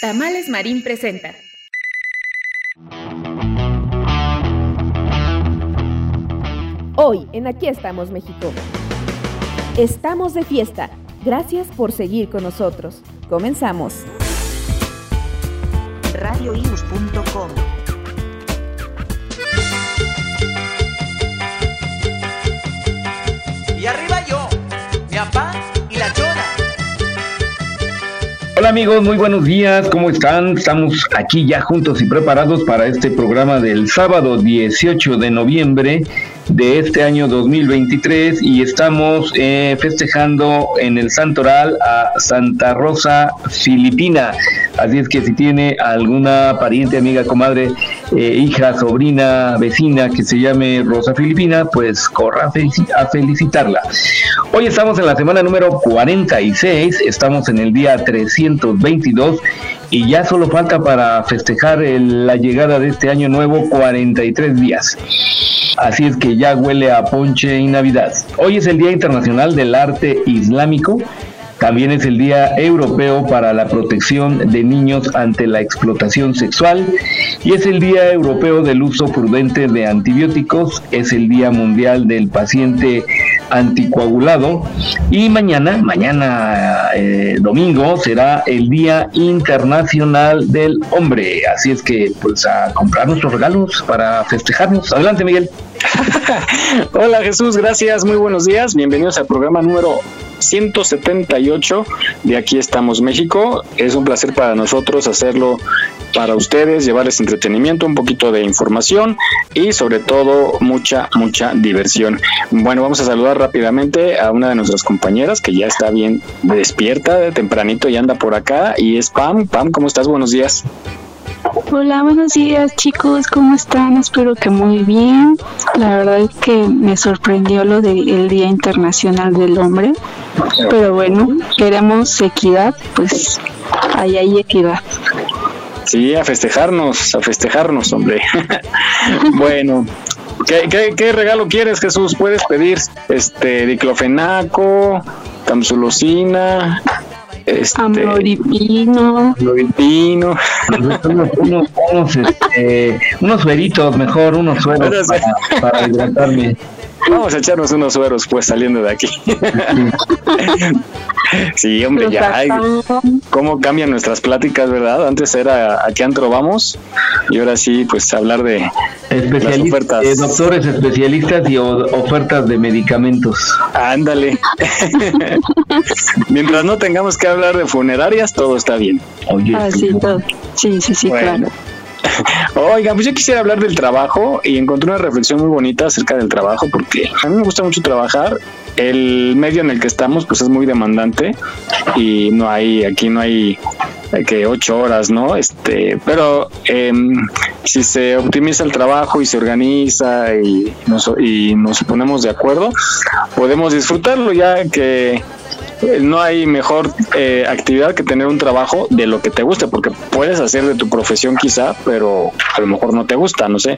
Tamales Marín presenta. Hoy en Aquí estamos México. Estamos de fiesta. Gracias por seguir con nosotros. Comenzamos. radioius.com Hola amigos, muy buenos días, ¿cómo están? Estamos aquí ya juntos y preparados para este programa del sábado 18 de noviembre de este año 2023 y estamos eh, festejando en el Santoral a Santa Rosa Filipina. Así es que si tiene alguna pariente, amiga, comadre, eh, hija, sobrina, vecina que se llame Rosa Filipina, pues corra a, felici- a felicitarla. Hoy estamos en la semana número 46, estamos en el día 322 y ya solo falta para festejar la llegada de este año nuevo 43 días. Así es que ya huele a ponche y Navidad. Hoy es el Día Internacional del Arte Islámico. También es el Día Europeo para la Protección de Niños ante la Explotación Sexual y es el Día Europeo del Uso Prudente de Antibióticos, es el Día Mundial del Paciente Anticoagulado y mañana, mañana eh, domingo, será el Día Internacional del Hombre. Así es que pues a comprar nuestros regalos para festejarnos. Adelante Miguel. Hola Jesús, gracias, muy buenos días, bienvenidos al programa número 178 de Aquí estamos México. Es un placer para nosotros hacerlo para ustedes, llevarles entretenimiento, un poquito de información y sobre todo mucha, mucha diversión. Bueno, vamos a saludar rápidamente a una de nuestras compañeras que ya está bien despierta de tempranito y anda por acá y es Pam. Pam, ¿cómo estás? Buenos días. Hola, buenos días chicos, ¿cómo están? Espero que muy bien. La verdad es que me sorprendió lo del Día Internacional del Hombre, pero bueno, queremos equidad, pues ahí hay equidad. Sí, a festejarnos, a festejarnos, hombre. bueno, ¿qué, qué, qué regalo quieres, Jesús? Puedes pedir este diclofenaco, tamsulosina, este, Amoripino, amlodipino. unos, unos, unos, este, unos sueritos, mejor, unos sueros para, para hidratarme. Vamos a echarnos unos sueros, pues, saliendo de aquí. sí, hombre, ya. ay, cómo cambian nuestras pláticas, ¿verdad? Antes era a qué antro vamos y ahora sí, pues, hablar de las Especialistas, ofertas. eh, doctores especialistas y ofertas de medicamentos. Ándale. Mientras no tengamos que hablar de funerarias, todo está bien. Oye, así todo. Sí, sí, sí, Bueno. claro. Oiga, pues yo quisiera hablar del trabajo y encontré una reflexión muy bonita acerca del trabajo porque a mí me gusta mucho trabajar. El medio en el que estamos pues es muy demandante y no hay, aquí no hay eh, que ocho horas, ¿no? Este, pero em, si se optimiza el trabajo y se organiza y nos, y nos ponemos de acuerdo, podemos disfrutarlo ya que no hay mejor eh, actividad que tener un trabajo de lo que te guste, porque puedes hacer de tu profesión quizá, pero a lo mejor no te gusta, no sé.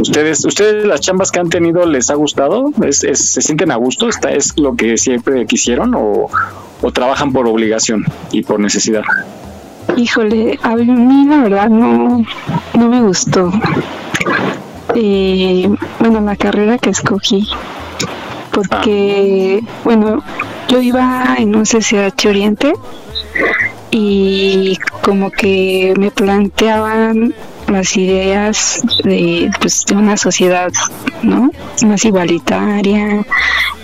¿Ustedes, ustedes las chambas que han tenido les ha gustado? ¿Es, es- se sienten a gusto? ¿Está, ¿Es lo que siempre quisieron o, o trabajan por obligación y por necesidad? Híjole, a mí la verdad no, no me gustó. Eh, bueno, la carrera que escogí, porque, bueno, yo iba en un CCH Oriente y como que me planteaban las ideas de, pues, de una sociedad ¿no? más igualitaria,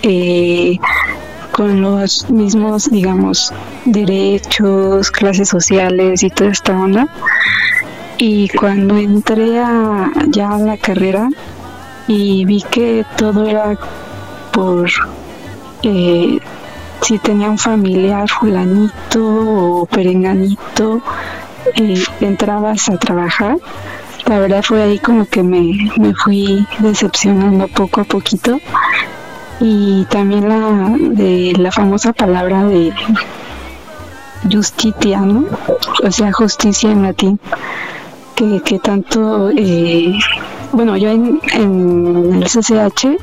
eh, con los mismos, digamos, derechos, clases sociales y toda esta onda. Y cuando entré a, ya a la carrera y vi que todo era por eh, si tenía un familiar fulanito o perenganito, entrabas a trabajar. La verdad fue ahí como que me, me fui decepcionando poco a poquito. Y también la de la famosa palabra de justitia, ¿no? O sea, justicia en latín, que, que tanto, eh, bueno, yo en, en el CCH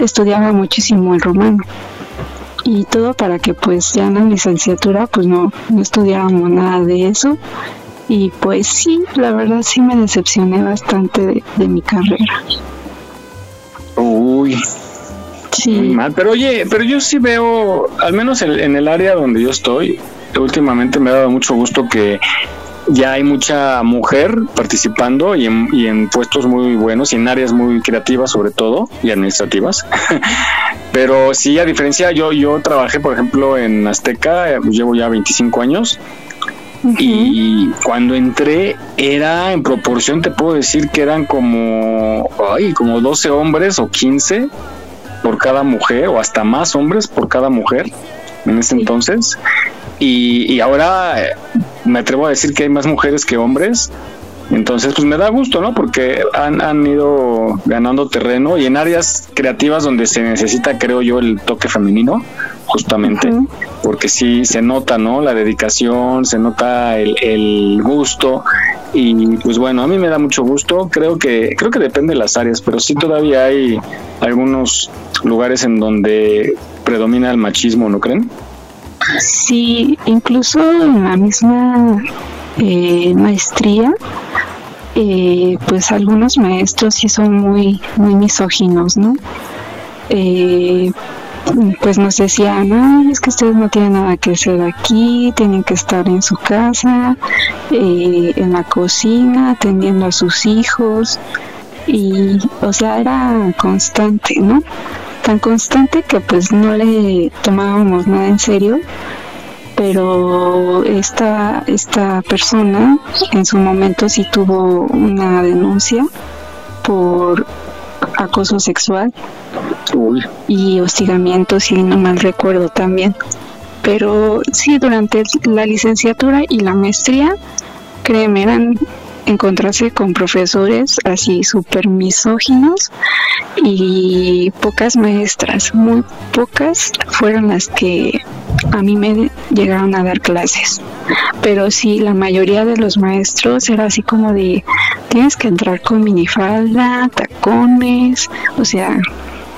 estudiaba muchísimo el romano y todo para que pues ya en la licenciatura pues no, no estudiáramos nada de eso y pues sí, la verdad sí me decepcioné bastante de, de mi carrera. Uy, Sí, muy mal. Pero oye, pero yo sí veo, al menos en, en el área donde yo estoy, últimamente me ha dado mucho gusto que ya hay mucha mujer participando y en, y en puestos muy buenos y en áreas muy creativas sobre todo y administrativas. Pero sí, a diferencia, yo, yo trabajé, por ejemplo, en Azteca, eh, llevo ya 25 años y cuando entré era en proporción, te puedo decir que eran como, ay, como 12 hombres o 15 por cada mujer o hasta más hombres por cada mujer en ese entonces. Y, y ahora eh, me atrevo a decir que hay más mujeres que hombres. Entonces, pues me da gusto, ¿no? Porque han, han ido ganando terreno y en áreas creativas donde se necesita, creo yo, el toque femenino, justamente, porque sí se nota, ¿no? La dedicación, se nota el, el gusto y pues bueno, a mí me da mucho gusto. Creo que creo que depende de las áreas, pero sí todavía hay algunos lugares en donde predomina el machismo, ¿no creen? Sí, incluso en la misma eh, maestría, eh, pues algunos maestros sí son muy, muy misóginos, ¿no? Eh, pues nos decían, ay, es que ustedes no tienen nada que hacer aquí, tienen que estar en su casa, eh, en la cocina, atendiendo a sus hijos, y, o sea, era constante, ¿no? Tan constante que pues no le tomábamos nada en serio, pero esta, esta persona en su momento sí tuvo una denuncia por acoso sexual y hostigamiento, si no mal recuerdo también. Pero sí, durante la licenciatura y la maestría, créeme, eran encontrarse con profesores así súper misóginos y pocas maestras, muy pocas fueron las que a mí me llegaron a dar clases. Pero sí, la mayoría de los maestros era así como de, tienes que entrar con minifalda, tacones, o sea,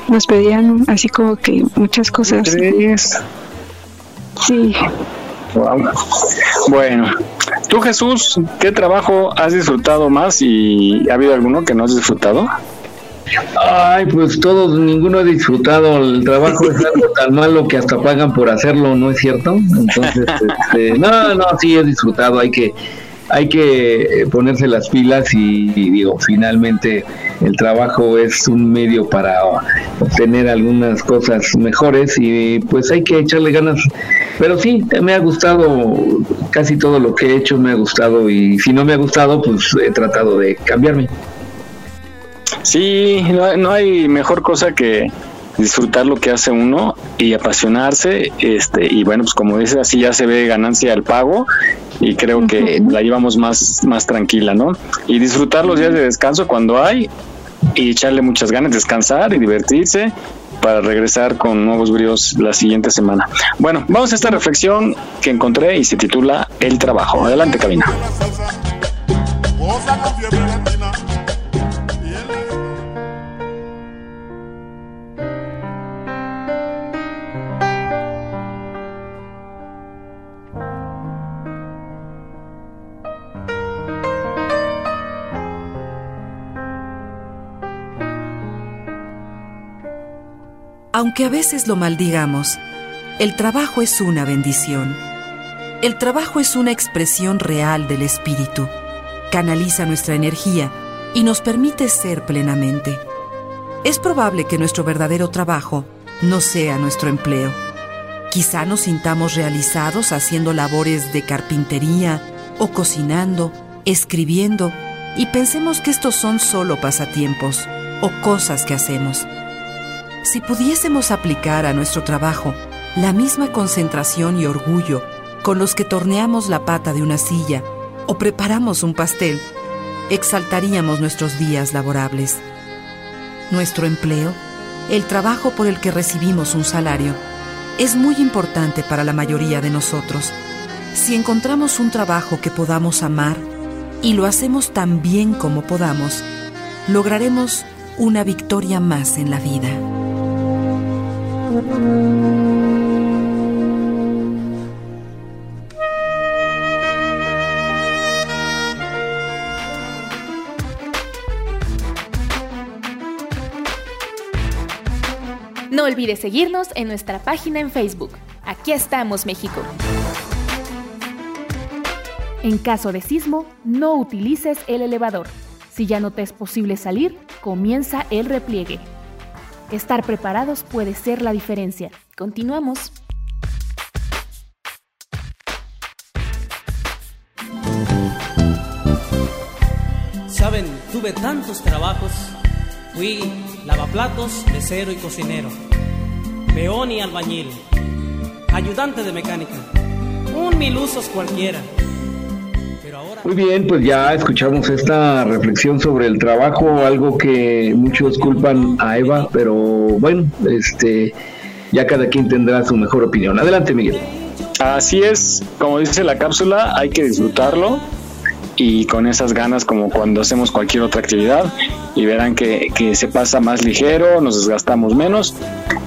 nos pedían así como que muchas cosas. Sí. Wow. Bueno, tú Jesús, ¿qué trabajo has disfrutado más y ha habido alguno que no has disfrutado? Ay, pues todos, ninguno ha disfrutado. El trabajo es algo tan malo que hasta pagan por hacerlo, ¿no es cierto? Entonces, este, no, no, sí he disfrutado. Hay que, hay que eh, ponerse las pilas y, digo, finalmente el trabajo es un medio para obtener algunas cosas mejores y pues hay que echarle ganas. Pero sí, me ha gustado casi todo lo que he hecho, me ha gustado y si no me ha gustado, pues he tratado de cambiarme. Sí, no, no hay mejor cosa que disfrutar lo que hace uno y apasionarse, este, y bueno, pues como dices, así ya se ve ganancia al pago y creo que la llevamos más, más tranquila, ¿no? Y disfrutar los días de descanso cuando hay y echarle muchas ganas, descansar y divertirse para regresar con nuevos bríos la siguiente semana. Bueno, vamos a esta reflexión que encontré y se titula El trabajo. Adelante, cabina. Aunque a veces lo maldigamos, el trabajo es una bendición. El trabajo es una expresión real del espíritu. Canaliza nuestra energía y nos permite ser plenamente. Es probable que nuestro verdadero trabajo no sea nuestro empleo. Quizá nos sintamos realizados haciendo labores de carpintería o cocinando, escribiendo, y pensemos que estos son solo pasatiempos o cosas que hacemos. Si pudiésemos aplicar a nuestro trabajo la misma concentración y orgullo con los que torneamos la pata de una silla o preparamos un pastel, exaltaríamos nuestros días laborables. Nuestro empleo, el trabajo por el que recibimos un salario, es muy importante para la mayoría de nosotros. Si encontramos un trabajo que podamos amar y lo hacemos tan bien como podamos, lograremos una victoria más en la vida. No olvides seguirnos en nuestra página en Facebook. Aquí estamos, México. En caso de sismo, no utilices el elevador. Si ya no te es posible salir, comienza el repliegue. Estar preparados puede ser la diferencia. Continuamos. Saben, tuve tantos trabajos. Fui lavaplatos, mesero y cocinero, peón y albañil, ayudante de mecánica, un mil usos cualquiera. Muy bien, pues ya escuchamos esta reflexión sobre el trabajo, algo que muchos culpan a Eva, pero bueno, este ya cada quien tendrá su mejor opinión. Adelante, Miguel. Así es, como dice la cápsula, hay que disfrutarlo y con esas ganas como cuando hacemos cualquier otra actividad y verán que, que se pasa más ligero, nos desgastamos menos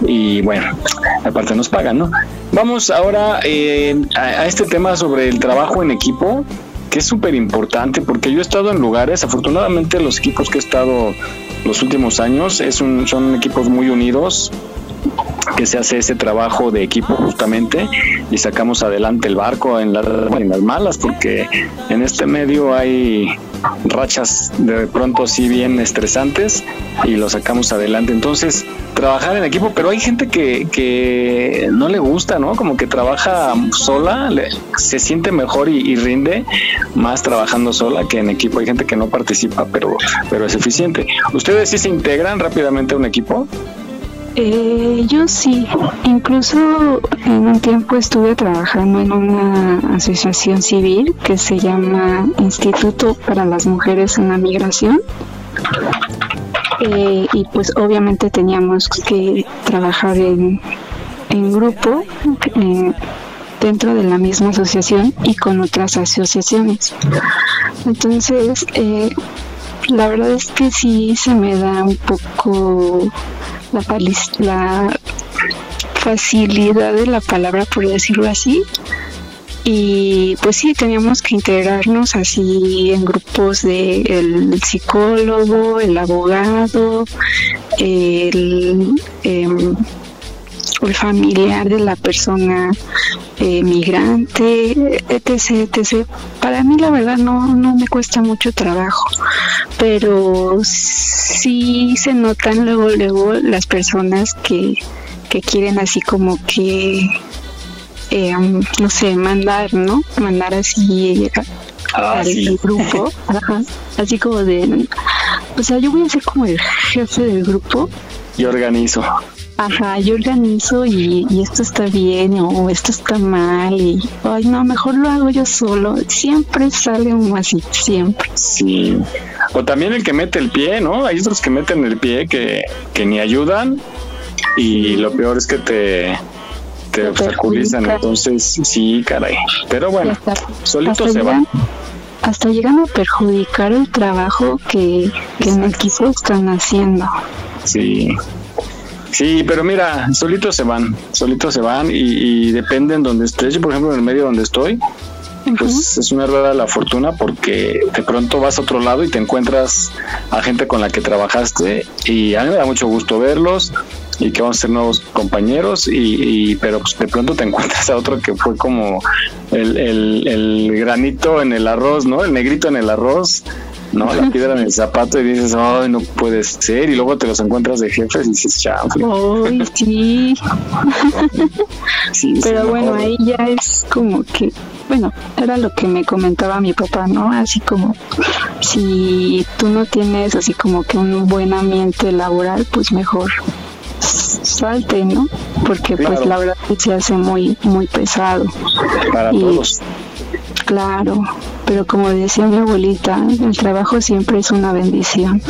y bueno, aparte nos pagan, ¿no? Vamos ahora eh, a, a este tema sobre el trabajo en equipo es súper importante porque yo he estado en lugares, afortunadamente los equipos que he estado los últimos años es un, son equipos muy unidos, que se hace ese trabajo de equipo justamente y sacamos adelante el barco en, en las malas porque en este medio hay rachas de pronto así bien estresantes y lo sacamos adelante. Entonces, trabajar en equipo, pero hay gente que, que no le gusta, ¿no? Como que trabaja sola, se siente mejor y, y, rinde más trabajando sola que en equipo. Hay gente que no participa, pero, pero es eficiente. ¿Ustedes sí se integran rápidamente a un equipo? Eh, yo sí, incluso en un tiempo estuve trabajando en una asociación civil que se llama Instituto para las Mujeres en la Migración. Eh, y pues obviamente teníamos que trabajar en, en grupo dentro de la misma asociación y con otras asociaciones. Entonces, eh, la verdad es que sí se me da un poco la, facilidad de la palabra, por decirlo así. Y pues sí, teníamos que integrarnos así en grupos de el psicólogo, el abogado, el, el familiar de la persona eh, migrante, etc, etc. Para mí la verdad no, no me cuesta mucho trabajo, pero sí se notan luego, luego las personas que, que quieren así como que, eh, no sé, mandar, ¿no? Mandar así ah, al sí. grupo, Ajá. así como de, o sea, yo voy a ser como el jefe del grupo. Y organizo. Ajá, yo organizo y, y, esto está bien o esto está mal y, ay, no, mejor lo hago yo solo. Siempre sale uno así, siempre. Sí. O también el que mete el pie, ¿no? Hay otros que meten el pie que, que ni ayudan y lo peor es que te, te obstaculizan. Entonces, sí, caray. Pero bueno, hasta, solitos hasta se van. Hasta llegan a perjudicar el trabajo que, que en equipo están haciendo. Sí. Sí, pero mira, solitos se van, solitos se van y, y dependen donde estés. Yo, por ejemplo, en el medio donde estoy, pues uh -huh. es una rueda de la fortuna porque de pronto vas a otro lado y te encuentras a gente con la que trabajaste y a mí me da mucho gusto verlos y que vamos a ser nuevos compañeros y, y pero pues de pronto te encuentras a otro que fue como el, el, el granito en el arroz, ¿no? El negrito en el arroz ¿no? La piedra en el zapato y dices, ay, no puede ser. Y luego te los encuentras de jefes y dices, chao. Ay, sí. sí. Pero sí, bueno, ahí ya es como que, bueno, era lo que me comentaba mi papá, ¿no? Así como, si tú no tienes así como que un buen ambiente laboral, pues mejor salte, ¿no? Porque pues la verdad se hace muy, muy pesado. Para todos. Claro, pero como decía mi abuelita, el trabajo siempre es una bendición.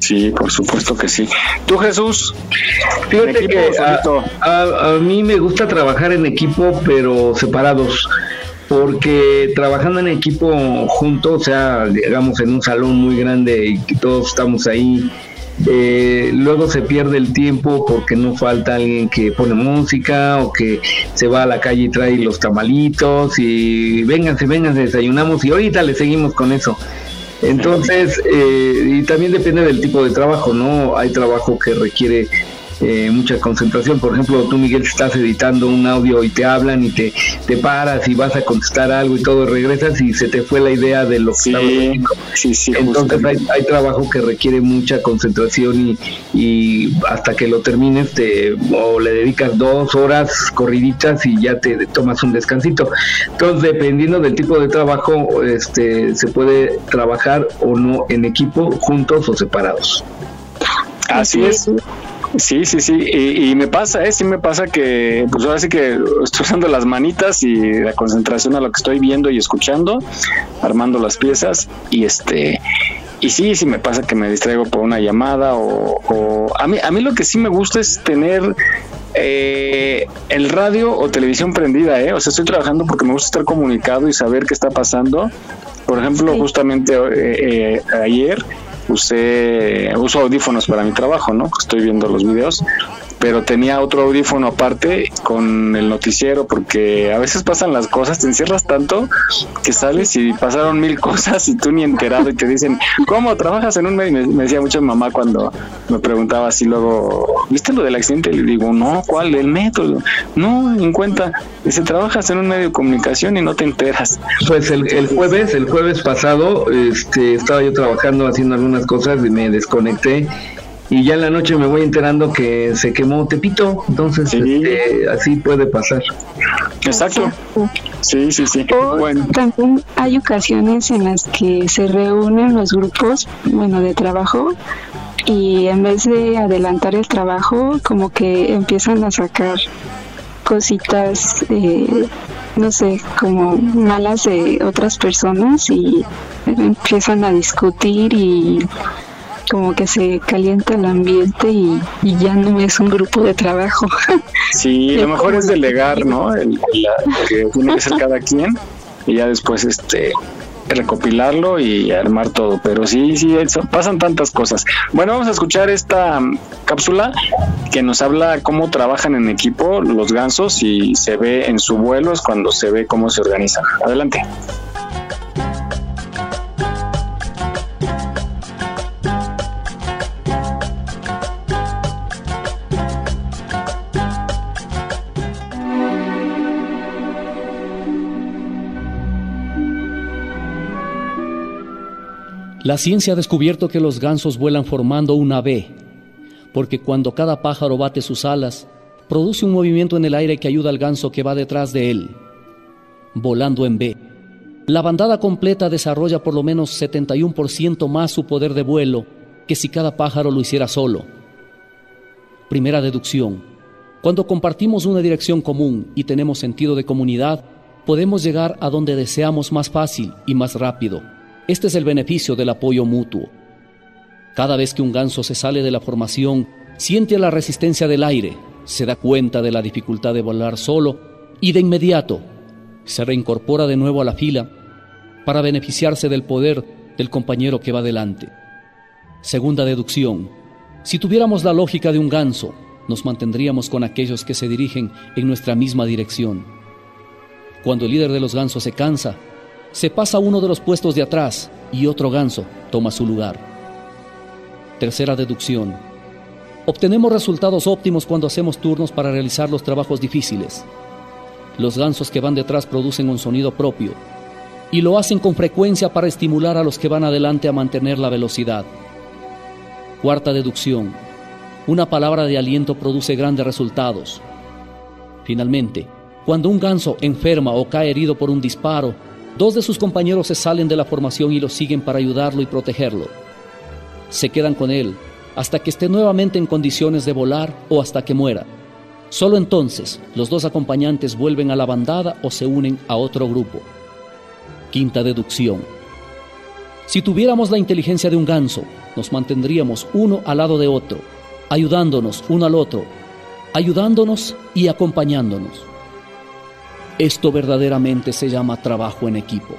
Sí, por supuesto que sí. ¿Tú, Jesús? Fíjate que a, a, mí me gusta trabajar en equipo, pero separados. Porque trabajando en equipo juntos, o sea, digamos en un salón muy grande y que todos estamos ahí, eh, luego se pierde el tiempo porque no falta alguien que pone música o que se va a la calle y trae los tamalitos y vénganse, vénganse, desayunamos y ahorita le seguimos con eso. Entonces, eh, y también depende del tipo de trabajo, ¿no? Hay trabajo que requiere eh, mucha concentración. Por ejemplo, tú, Miguel, estás editando un audio y te hablan y te, te paras y vas a contestar algo y todo, regresas y se te fue la idea de lo que sí, sí, sí, Entonces hay, hay, trabajo que requiere mucha concentración y, y hasta que lo termines te, o le dedicas dos horas corriditas y ya te tomas un descansito. Entonces, dependiendo del tipo de trabajo, este, se puede trabajar o no en equipo, juntos o separados. Así es. Sí, sí, sí. Y, me pasa, ¿eh? Sí me pasa que, pues ahora sí que estoy usando las manitas y la concentración a lo que estoy viendo y escuchando, armando las piezas y este... Y sí, sí me pasa que me distraigo por una llamada o, a mí a mí lo que sí me gusta es tener eh, el radio o televisión prendida, ¿eh? O sea, estoy trabajando porque me gusta estar comunicado y saber qué está pasando. Por ejemplo, justamente eh, eh, ayer usé, uso audífonos para mi trabajo, ¿no? Estoy viendo los videos, pero tenía otro audífono aparte con el noticiero porque a veces pasan las cosas, te encierras tanto que sales y pasaron mil cosas y tú ni enterado y te dicen, ¿cómo trabajas en un medio? Me, decía mucho mi mamá cuando me preguntaba así luego, ¿viste lo del accidente? Le digo, no, ¿cuál? El método. No, en cuenta. Dice, trabajas en un medio de comunicación y no te enteras. Pues el, el jueves, el jueves pasado, este, estaba yo trabajando haciendo algunas cosas y me desconecté y ya en la noche me voy enterando que se quemó Tepito, entonces este, así puede pasar. Exacto. Sí, sí, sí. bueno. También hay ocasiones en las que se reúnen los grupos, bueno, de trabajo y en vez de adelantar el trabajo, como que empiezan a sacar cositas, eh, no sé, como malas de otras personas y empiezan a discutir y como que se calienta el ambiente y, ya no es un grupo de trabajo. Sí, lo mejor es delegar, ¿no? El, que tiene que ser cada quien y ya después este recopilarlo y armar todo. Pero sí, sí, pasan tantas cosas. Bueno, vamos a escuchar esta um, cápsula que nos habla cómo trabajan en equipo los gansos y se ve en su vuelo es cuando se ve cómo se organizan. Adelante. La ciencia ha descubierto que los gansos vuelan formando una V, porque cuando cada pájaro bate sus alas, produce un movimiento en el aire que ayuda al ganso que va detrás de él, volando en V. La bandada completa desarrolla por lo menos 71% más su poder de vuelo que si cada pájaro lo hiciera solo. Primera deducción. Cuando compartimos una dirección común y tenemos sentido de comunidad, podemos llegar a donde deseamos más fácil y más rápido. Este es el beneficio del apoyo mutuo. Cada vez que un ganso se sale de la formación, siente la resistencia del aire, se da cuenta de la dificultad de volar solo y de inmediato se reincorpora de nuevo a la fila para beneficiarse del poder del compañero que va delante. Segunda deducción. Si tuviéramos la lógica de un ganso, nos mantendríamos con aquellos que se dirigen en nuestra misma dirección. Cuando el líder de los gansos se cansa, se pasa uno de los puestos de atrás y otro ganso toma su lugar. Tercera deducción. Obtenemos resultados óptimos cuando hacemos turnos para realizar los trabajos difíciles. Los gansos que van detrás producen un sonido propio y lo hacen con frecuencia para estimular a los que van adelante a mantener la velocidad. Cuarta deducción. Una palabra de aliento produce grandes resultados. Finalmente, cuando un ganso enferma o cae herido por un disparo, Dos de sus compañeros se salen de la formación y lo siguen para ayudarlo y protegerlo. Se quedan con él hasta que esté nuevamente en condiciones de volar o hasta que muera. Solo entonces los dos acompañantes vuelven a la bandada o se unen a otro grupo. Quinta deducción. Si tuviéramos la inteligencia de un ganso, nos mantendríamos uno al lado de otro, ayudándonos uno al otro, ayudándonos y acompañándonos. Esto verdaderamente se llama trabajo en equipo.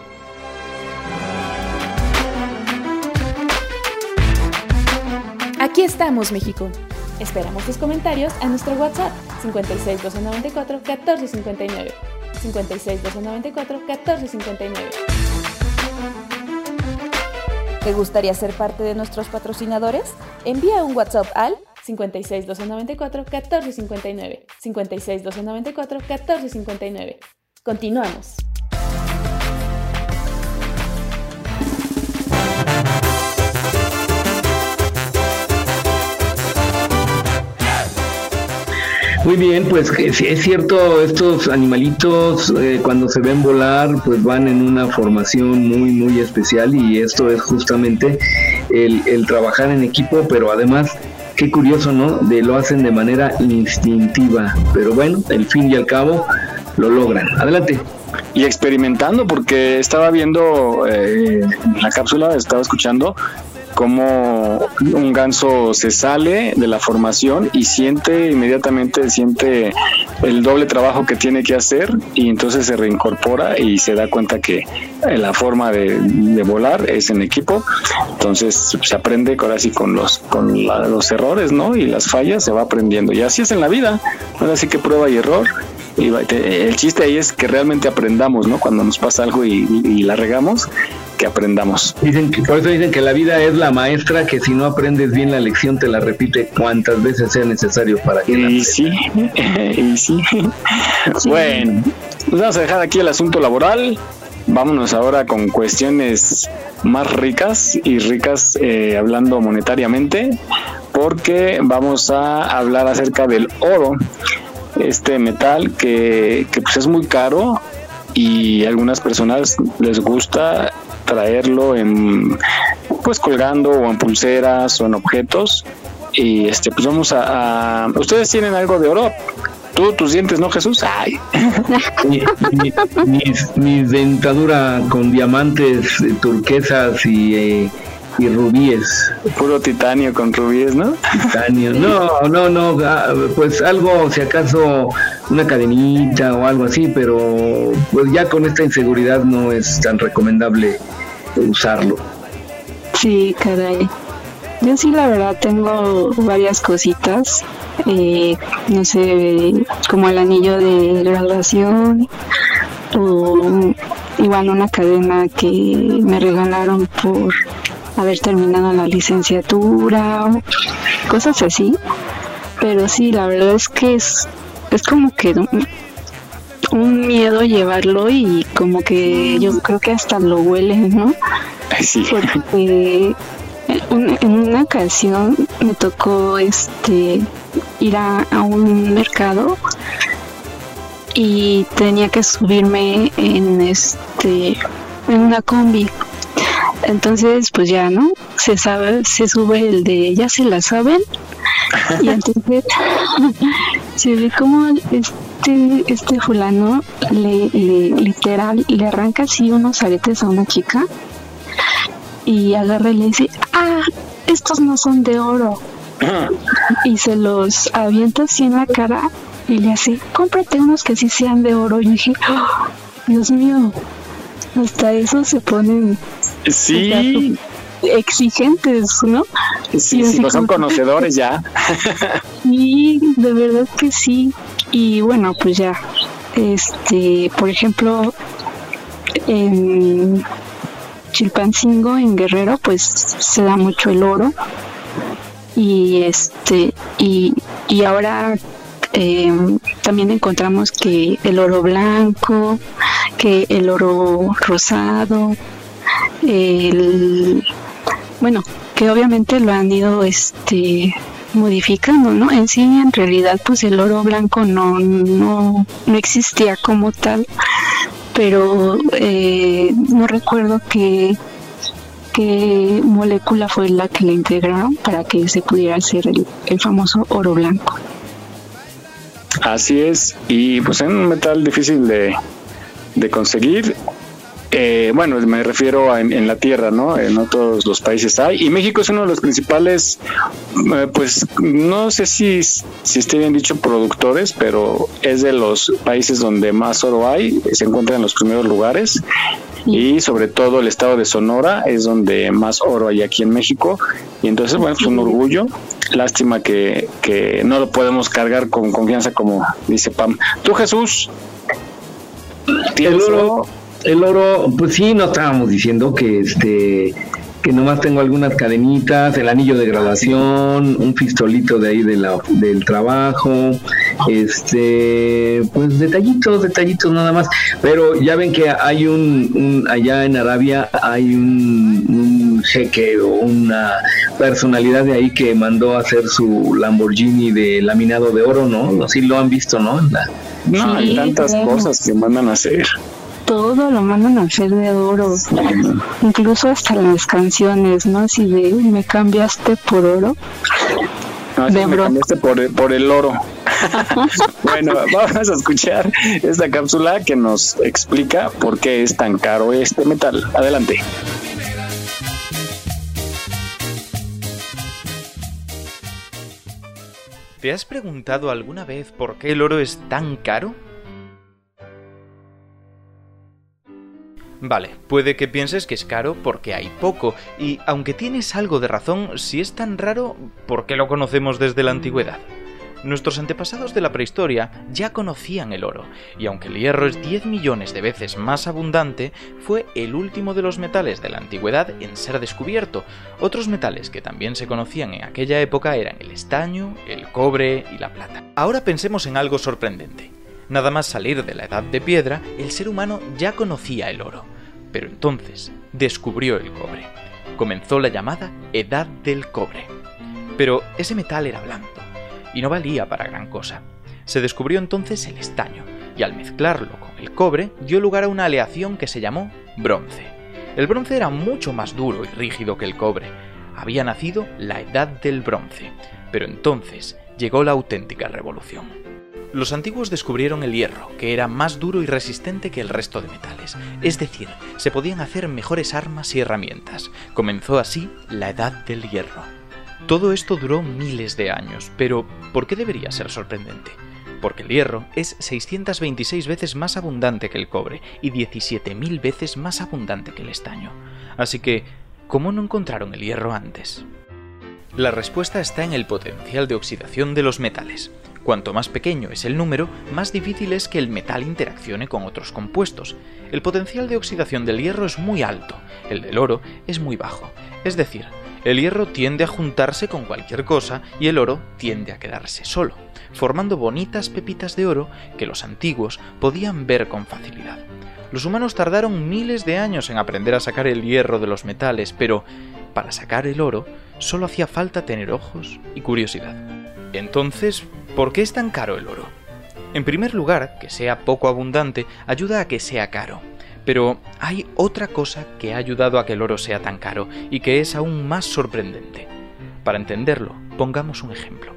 Aquí estamos, México. Esperamos tus comentarios a nuestro WhatsApp 56 294 1459. 56 294 1459. ¿Te gustaría ser parte de nuestros patrocinadores? Envía un WhatsApp al 56 294 1459. 56 294 1459. Continuamos. Muy bien, pues es cierto, estos animalitos eh, cuando se ven volar, pues van en una formación muy, muy especial y esto es justamente el, el trabajar en equipo, pero además, qué curioso, ¿no? De lo hacen de manera instintiva, pero bueno, al fin y al cabo lo logran. Adelante y experimentando porque estaba viendo eh, la cápsula, estaba escuchando cómo un ganso se sale de la formación y siente inmediatamente siente el doble trabajo que tiene que hacer y entonces se reincorpora y se da cuenta que la forma de, volar es en equipo. Entonces se aprende ahora sí con los con los errores no y las fallas se va aprendiendo. Y así es en la vida. Ahora sí que prueba y error y el chiste ahí es que realmente aprendamos, ¿no? Cuando nos pasa algo y, la regamos, que aprendamos. Dicen que, por eso dicen que la vida es la maestra que si no aprendes bien la lección te la repite cuantas veces sea necesario para que y sí, y sí. Bueno, pues vamos a dejar aquí el asunto laboral. Vámonos ahora con cuestiones más ricas y ricas eh, hablando monetariamente, porque vamos a hablar acerca del oro este metal que, pues es muy caro y a algunas personas les gusta traerlo en pues colgando o en pulseras o en objetos. Y este pues vamos a, ustedes tienen algo de oro tú tus dientes no Jesús ay. Mis, dentadura con diamantes eh, turquesas y eh, y rubíes. Puro titanio con rubíes, ¿no? Titanio. No, no, no, ah, pues algo, si acaso una cadenita o algo así, pero pues ya con esta inseguridad no es tan recomendable usarlo. Sí, caray. Yo sí, la verdad, tengo varias cositas. Eh, no sé, como el anillo de graduación o igual una cadena que me regalaron por haber terminado la licenciatura, cosas así. Pero sí, la verdad es que es, es como que un, miedo llevarlo y como que yo creo que hasta lo huele, ¿no? Sí. Porque en, una ocasión me tocó este ir a, a un mercado y tenía que subirme en este en una combi entonces, pues ya, ¿no? Se sabe, se sube el de ya se la saben. Y entonces se ve como este, este fulano le, le literal le arranca así unos aretes a una chica y agarra y le dice, ah, estos no son de oro. y se los avienta así en la cara y le hace, cómprate unos que sí sean de oro. Y dije, oh, Dios mío, hasta eso se ponen Sí. exigentes, ¿no? Sí, sí, son conocedores ya. Sí, de verdad que sí. Y bueno, pues ya, este, por ejemplo, en Chilpancingo, en Guerrero, pues se da mucho el oro. Y este, y, y ahora em, también encontramos que el oro blanco, que el oro rosado, el bueno que obviamente lo han ido este modificando no en sí en realidad pues el oro blanco no no no existía como tal pero eh, no recuerdo que qué molécula fue la que le integraron para que se pudiera hacer el, el famoso oro blanco. Así es, y pues es un metal difícil de, de conseguir. Eh, bueno, me refiero a en, la tierra, ¿no? En todos los países hay. Y México es uno de los principales, eh, pues no sé si, si esté bien dicho productores, pero es de los países donde más oro hay, se encuentra en los primeros lugares. Y sobre todo el estado de Sonora es donde más oro hay aquí en México. Y entonces, bueno, es un orgullo. Lástima que, que no lo podemos cargar con confianza como dice Pam. Tú, Jesús, el oro, el oro, pues sí, no estábamos diciendo que este que nomás tengo algunas cadenitas, el anillo de graduación, un pistolito de ahí de la, del trabajo, este, pues detallitos, detallitos nada más. Pero ya ven que hay un, allá en Arabia hay un, un, jeque o una personalidad de ahí que mandó a hacer su Lamborghini de laminado de oro, ¿no? Así lo han visto, ¿no? no, hay tantas cosas que mandan a hacer todo lo mandan a hacer de oro, incluso hasta las canciones, ¿no? Si de me cambiaste por oro. No, de me cambiaste por, por el oro. bueno, vamos a escuchar esta cápsula que nos explica por qué es tan caro este metal. Adelante. ¿Te has preguntado alguna vez por qué el oro es tan caro? Vale, puede que pienses que es caro porque hay poco, y aunque tienes algo de razón, si es tan raro, ¿por qué lo conocemos desde la antigüedad? Nuestros antepasados de la prehistoria ya conocían el oro, y aunque el hierro es 10 millones de veces más abundante, fue el último de los metales de la antigüedad en ser descubierto. Otros metales que también se conocían en aquella época eran el estaño, el cobre y la plata. Ahora pensemos en algo sorprendente. Nada más salir de la edad de piedra, el ser humano ya conocía el oro. Pero entonces descubrió el cobre. Comenzó la llamada Edad del Cobre. Pero ese metal era blando y no valía para gran cosa. Se descubrió entonces el estaño y al mezclarlo con el cobre dio lugar a una aleación que se llamó bronce. El bronce era mucho más duro y rígido que el cobre. Había nacido la Edad del Bronce, pero entonces llegó la auténtica revolución. Los antiguos descubrieron el hierro, que era más duro y resistente que el resto de metales, es decir, se podían hacer mejores armas y herramientas. Comenzó así la Edad del Hierro. Todo esto duró miles de años, pero ¿por qué debería ser sorprendente? Porque el hierro es 626 veces más abundante que el cobre y 17.000 veces más abundante que el estaño. Así que, ¿cómo no encontraron el hierro antes? La respuesta está en el potencial de oxidación de los metales. Cuanto más pequeño es el número, más difícil es que el metal interaccione con otros compuestos. El potencial de oxidación del hierro es muy alto, el del oro es muy bajo. Es decir, el hierro tiende a juntarse con cualquier cosa y el oro tiende a quedarse solo, formando bonitas pepitas de oro que los antiguos podían ver con facilidad. Los humanos tardaron miles de años en aprender a sacar el hierro de los metales, pero para sacar el oro solo hacía falta tener ojos y curiosidad. Entonces, ¿Por qué es tan caro el oro? En primer lugar, que sea poco abundante ayuda a que sea caro. Pero hay otra cosa que ha ayudado a que el oro sea tan caro y que es aún más sorprendente. Para entenderlo, pongamos un ejemplo.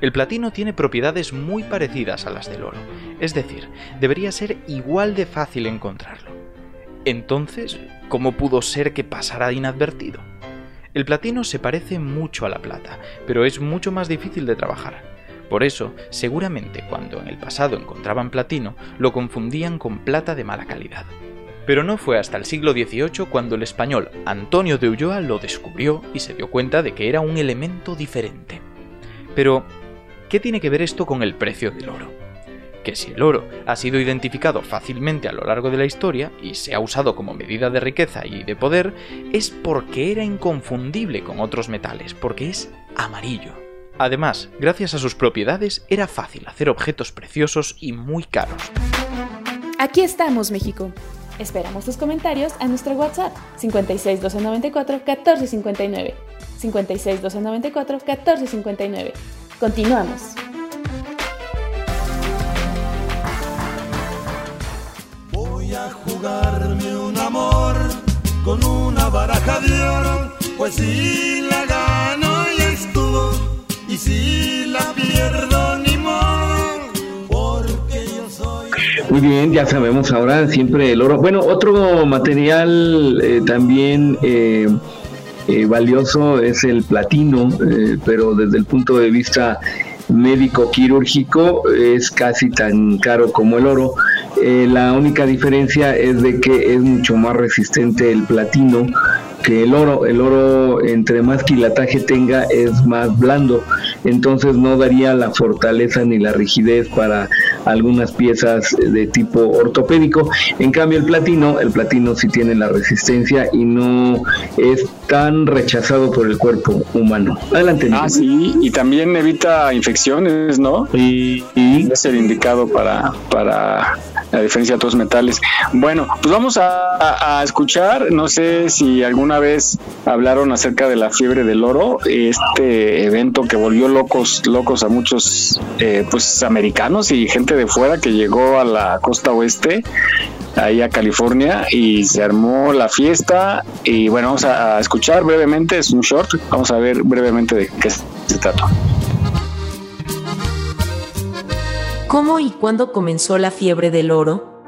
El platino tiene propiedades muy parecidas a las del oro, es decir, debería ser igual de fácil encontrarlo. Entonces, ¿cómo pudo ser que pasara inadvertido? El platino se parece mucho a la plata, pero es mucho más difícil de trabajar. Por eso, seguramente cuando en el pasado encontraban platino, lo confundían con plata de mala calidad. Pero no fue hasta el siglo XVIII cuando el español Antonio de Ulloa lo descubrió y se dio cuenta de que era un elemento diferente. Pero, ¿qué tiene que ver esto con el precio del oro? Que si el oro ha sido identificado fácilmente a lo largo de la historia y se ha usado como medida de riqueza y de poder, es porque era inconfundible con otros metales, porque es amarillo. Además, gracias a sus propiedades, era fácil hacer objetos preciosos y muy caros. Aquí estamos, México. Esperamos tus comentarios a nuestro WhatsApp 56 294 1459. 56 294 1459. Continuamos. Con una baraja de oro, pues si la gano y estuvo, y si la pierdo ni modo, porque yo soy... Muy bien, ya sabemos ahora siempre el oro. Bueno, otro material eh, también... Eh, eh, valioso es el platino, eh, pero desde el punto de vista médico quirúrgico es casi tan caro como el oro. Eh, la única diferencia es de que es mucho más resistente el platino que el oro. El oro, entre más quilataje tenga, es más blando. Entonces no daría la fortaleza ni la rigidez para algunas piezas de tipo ortopédico. En cambio, el platino, el platino sí tiene la resistencia y no es tan rechazado por el cuerpo humano. Adelante. Ah, sí, y también evita infecciones, ¿no? Y, es el indicado para, para la diferencia de otros metales. Bueno, pues vamos a, escuchar, no sé si alguna vez hablaron acerca de la fiebre del oro, este evento que volvió locos, locos a muchos eh, pues americanos y gente de fuera que llegó a la costa oeste ahí a California y se armó la fiesta y bueno, vamos a, escuchar brevemente, es un short, vamos a ver brevemente de qué se trata. ¿Cómo y cuándo comenzó la fiebre del oro?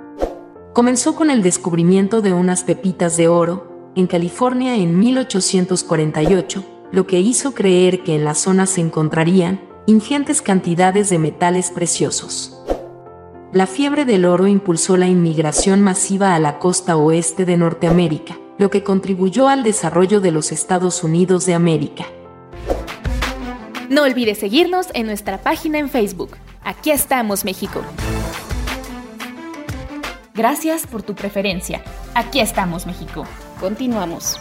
Comenzó con el descubrimiento de unas pepitas de oro en California en 1848, lo que hizo creer que en la zona se encontrarían ingentes cantidades de metales preciosos. La fiebre del oro impulsó la inmigración masiva a la costa oeste de Norteamérica, lo que contribuyó al desarrollo de los Estados Unidos de América. No olvides seguirnos en nuestra página en Facebook. Aquí estamos, México. Gracias por tu preferencia. Aquí estamos, México. Continuamos.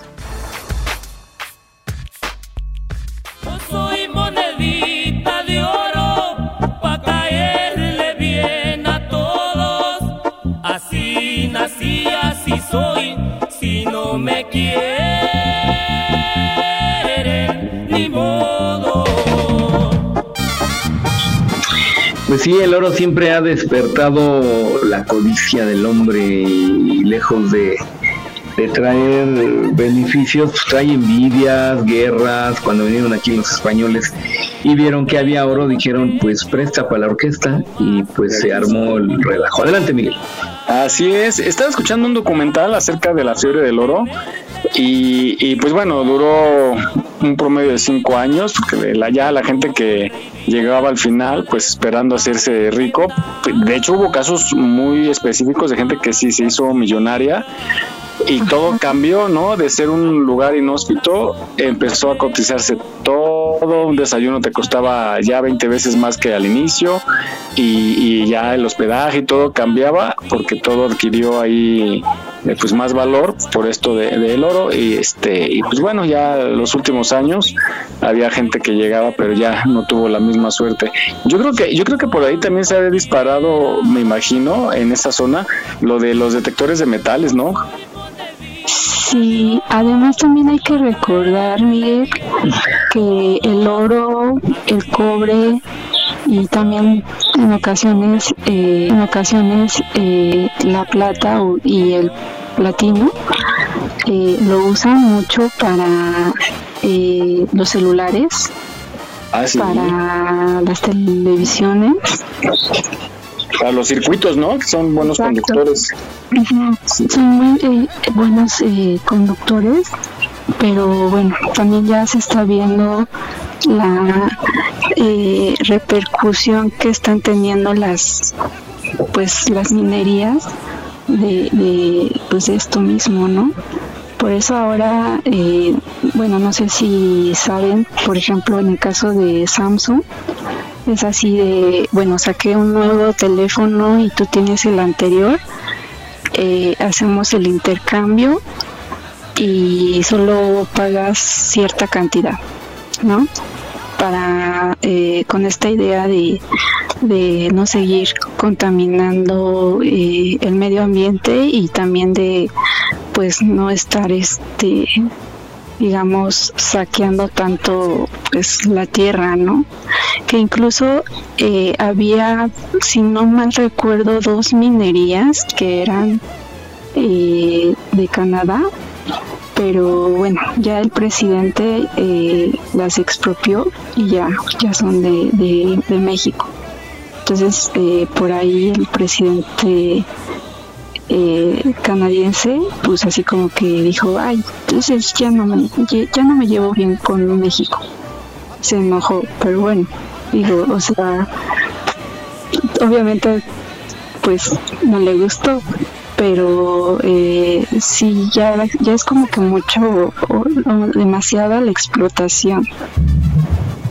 soy monedita de oro para caerle bien a todos. Así nací, así soy. Si no me quieren, Pues sí, el oro siempre ha despertado la codicia del hombre y lejos de, traer beneficios, pues trae envidias, guerras. Cuando vinieron aquí los españoles y vieron que había oro, dijeron pues presta para la orquesta y pues se armó el relajo. Adelante, Miguel. Así es, estaba escuchando un documental acerca de la fiebre del oro y, y pues bueno, duró un promedio de cinco años, porque la, ya la gente que llegaba al final, pues esperando hacerse rico, de hecho hubo casos muy específicos de gente que sí se hizo millonaria y todo cambió, ¿no? De ser un lugar inhóspito, empezó a cotizarse todo, un desayuno te costaba ya 20 veces más que al inicio y, ya el hospedaje y todo cambiaba porque todo adquirió ahí eh, pues más valor por esto del de, oro y este y pues bueno ya los últimos años había gente que llegaba pero ya no tuvo la misma suerte. Yo creo que yo creo que por ahí también se había disparado me imagino en esa zona lo de los detectores de metales no Sí, además también hay que recordar, Miguel, que el oro, el cobre y también en ocasiones, eh, en ocasiones eh, la plata y el platino eh, lo usan mucho para los celulares, ah, para las televisiones para los circuitos, ¿no? Que son buenos conductores. Son muy eh, buenos eh, conductores, pero bueno, también ya se está viendo la eh, repercusión que están teniendo las pues las minerías de, de pues esto mismo, ¿no? Por eso ahora, bueno, no sé si saben, por ejemplo, en el caso de Samsung, es así de, bueno, saqué un nuevo teléfono y tú tienes el anterior, eh, hacemos el intercambio y solo pagas cierta cantidad, ¿no? Para, eh, con esta idea de, de no seguir contaminando eh, el medio ambiente y también de, pues, no estar, este, digamos, saqueando tanto pues la tierra, ¿no? Que incluso eh, había, si no mal recuerdo, dos minerías que eran eh, de Canadá pero bueno, ya el presidente eh, las expropió y ya, ya son de, de, México. Entonces, eh, por ahí el presidente eh, canadiense, pues así como que dijo, ay, entonces ya no me, ya no me llevo bien con México. Se enojó, pero bueno, digo, o sea, obviamente pues no le gustó, pero eh, sí, ya, ya es como que mucho, demasiada la explotación.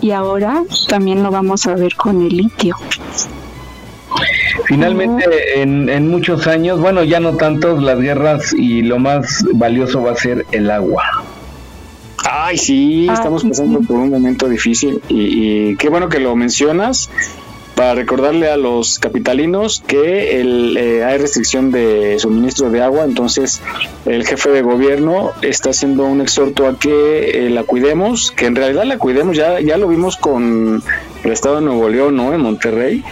Y ahora también lo vamos a ver con el litio. Finalmente, en, en muchos años, bueno, ya no tantos, las guerras y lo más valioso va a ser el agua. Ay, sí, estamos pasando por un momento difícil y, y, qué bueno que lo mencionas para recordarle a los capitalinos que el, eh, hay restricción de suministro de agua, entonces el jefe de gobierno está haciendo un exhorto a que eh, la cuidemos, que en realidad la cuidemos, ya, ya lo vimos con el estado de Nuevo León, ¿no? En Monterrey,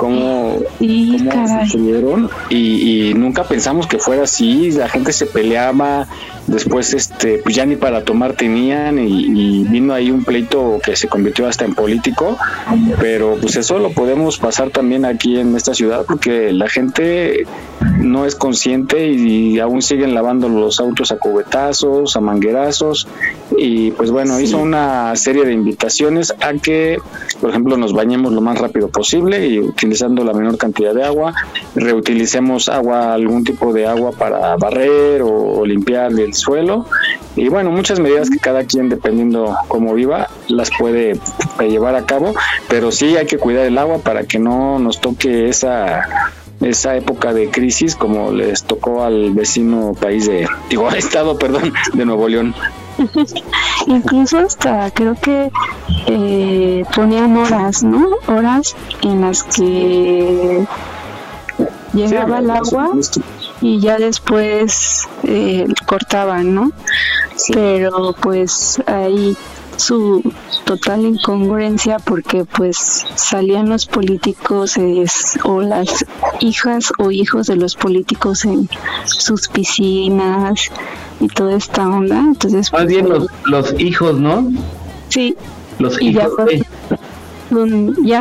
cómo, sucedieron y, y, nunca pensamos que fuera así, la gente se peleaba, después este pues ya ni para tomar tenían y, vino ahí un pleito que se convirtió hasta en político, pero pues eso lo podemos pasar también aquí en esta ciudad porque la gente no es consciente y, aún siguen lavando los autos a cubetazos, a manguerazos y pues bueno, hizo una serie de invitaciones a que por ejemplo nos bañemos lo más rápido posible y utilizando la menor cantidad de agua, reutilicemos agua, algún tipo de agua para barrer o limpiar el suelo. Y bueno, muchas medidas que cada quien dependiendo cómo viva las puede llevar a cabo, pero sí hay que cuidar el agua para que no nos toque esa esa época de crisis como les tocó al vecino país de digo estado perdón de Nuevo León. Incluso hasta creo que eh, ponían horas no horas en las que llegaba el agua y ya después eh, cortaban, ¿no? Pero pues ahí su total incongruencia porque pues salían los políticos o las hijas o hijos de los políticos en sus piscinas y toda esta onda entonces más bien los, los hijos no sí. Los hijos ya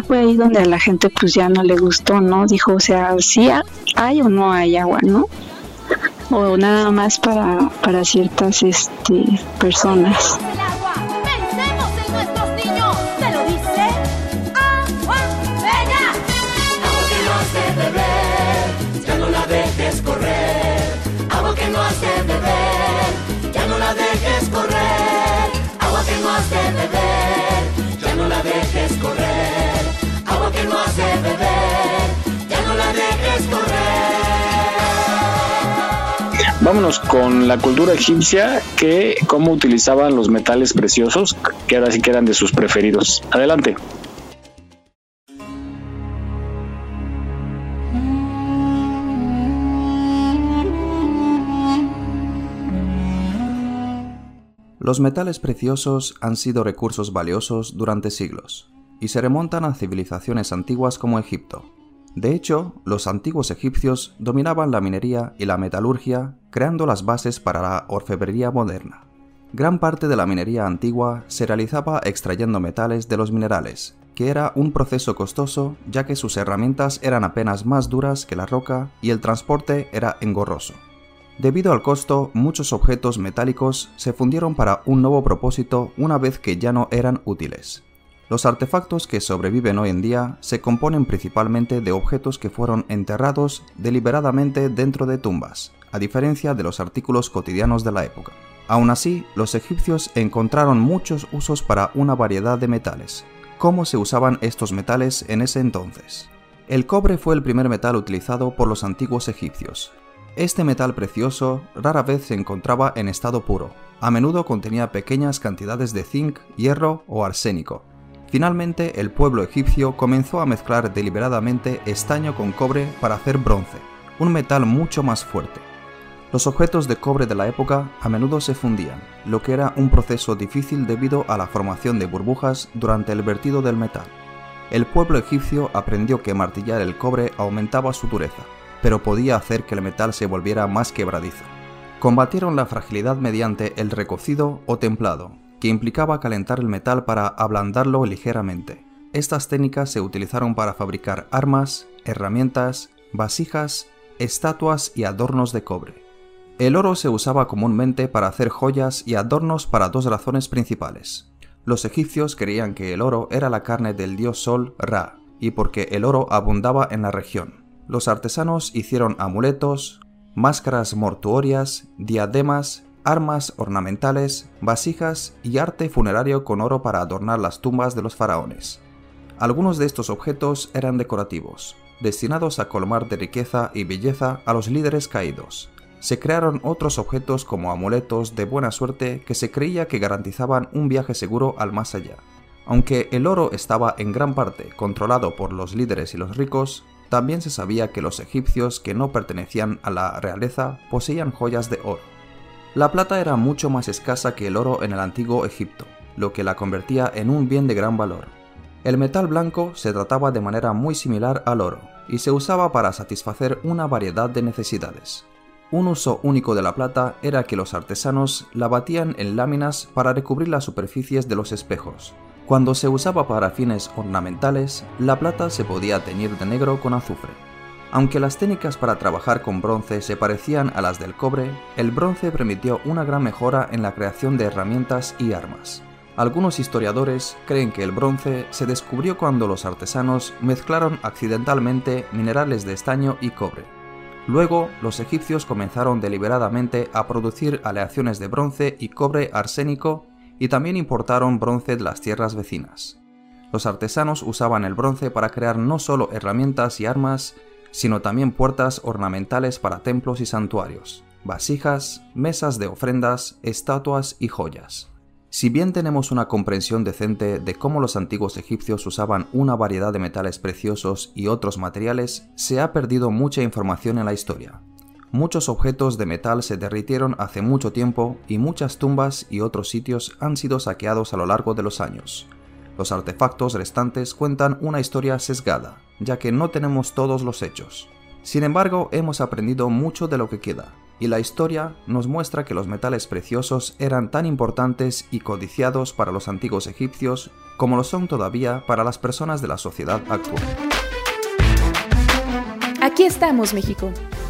fue ahí donde a la gente pues ya no le gustó, ¿no? Dijo, o sea, sí hay o no hay agua, ¿no? O nada más para, para ciertas este, personas. Hace beber, ya no la dejes correr. Agua que no hace beber, ya dejes correr. Agua que no hace beber, ya no la dejes correr. Vámonos con la cultura egipcia, que cómo utilizaban los metales preciosos, que ahora sí que eran de sus preferidos. Adelante. Los metales preciosos han sido recursos valiosos durante siglos y se remontan a civilizaciones antiguas como Egipto. De hecho, los antiguos egipcios dominaban la minería y la metalurgia, creando las bases para la orfebrería moderna. Gran parte de la minería antigua se realizaba extrayendo metales de los minerales, que era un proceso costoso ya que sus herramientas eran apenas más duras que la roca y el transporte era engorroso. Debido al costo, muchos objetos metálicos se fundieron para un nuevo propósito una vez que ya no eran útiles. Los artefactos que sobreviven hoy en día se componen principalmente de objetos que fueron enterrados deliberadamente dentro de tumbas, a diferencia de los artículos cotidianos de la época. Aún así, los egipcios encontraron muchos usos para una variedad de metales. ¿Cómo se usaban estos metales en ese entonces? El cobre fue el primer metal utilizado por los antiguos egipcios. Este metal precioso rara vez se encontraba en estado puro. A menudo contenía pequeñas cantidades de zinc, hierro o arsénico, Finalmente, el pueblo egipcio comenzó a mezclar deliberadamente estaño con cobre para hacer bronce, un metal mucho más fuerte. Los objetos de cobre de la época a menudo se fundían, lo que era un proceso difícil debido a la formación de burbujas durante el vertido del metal. El pueblo egipcio aprendió que martillar el cobre aumentaba su dureza, pero podía hacer que el metal se volviera más quebradizo. Combatieron la fragilidad mediante el recocido o templado, que implicaba calentar el metal para ablandarlo ligeramente. Estas técnicas se utilizaron para fabricar armas, herramientas, vasijas, estatuas y adornos de cobre. El oro se usaba comúnmente para hacer joyas y adornos para dos razones principales. Los egipcios creían que el oro era la carne del dios Sol Ra, y porque el oro abundaba en la región. Los artesanos hicieron amuletos, máscaras mortuorias, diademas, armas ornamentales, vasijas y arte funerario con oro para adornar las tumbas de los faraones. Algunos de estos objetos eran decorativos, destinados a colmar de riqueza y belleza a los líderes caídos. Se crearon otros objetos como amuletos de buena suerte que se creía que garantizaban un viaje seguro al más allá. Aunque el oro estaba en gran parte controlado por los líderes y los ricos, también se sabía que los egipcios que no pertenecían a la realeza poseían joyas de oro. La plata era mucho más escasa que el oro en el antiguo Egipto, lo que la convertía en un bien de gran valor. El metal blanco se trataba de manera muy similar al oro y se usaba para satisfacer una variedad de necesidades. Un uso único de la plata era que los artesanos la batían en láminas para recubrir las superficies de los espejos, cuando se usaba para fines ornamentales, la plata se podía teñir de negro con azufre. Aunque las técnicas para trabajar con bronce se parecían a las del cobre, el bronce permitió una gran mejora en la creación de herramientas y armas. Algunos historiadores creen que el bronce se descubrió cuando los artesanos mezclaron accidentalmente minerales de estaño y cobre. Luego, los egipcios comenzaron deliberadamente a producir aleaciones de bronce y cobre arsénico y también importaron bronce de las tierras vecinas. Los artesanos usaban el bronce para crear no solo herramientas y armas, sino también puertas ornamentales para templos y santuarios, vasijas, mesas de ofrendas, estatuas y joyas. Si bien tenemos una comprensión decente de cómo los antiguos egipcios usaban una variedad de metales preciosos y otros materiales, se ha perdido mucha información en la historia, Muchos objetos de metal se derritieron hace mucho tiempo y muchas tumbas y otros sitios han sido saqueados a lo largo de los años. Los artefactos restantes cuentan una historia sesgada, ya que no tenemos todos los hechos. Sin embargo, hemos aprendido mucho de lo que queda, y la historia nos muestra que los metales preciosos eran tan importantes y codiciados para los antiguos egipcios como lo son todavía para las personas de la sociedad actual. Aquí estamos, México.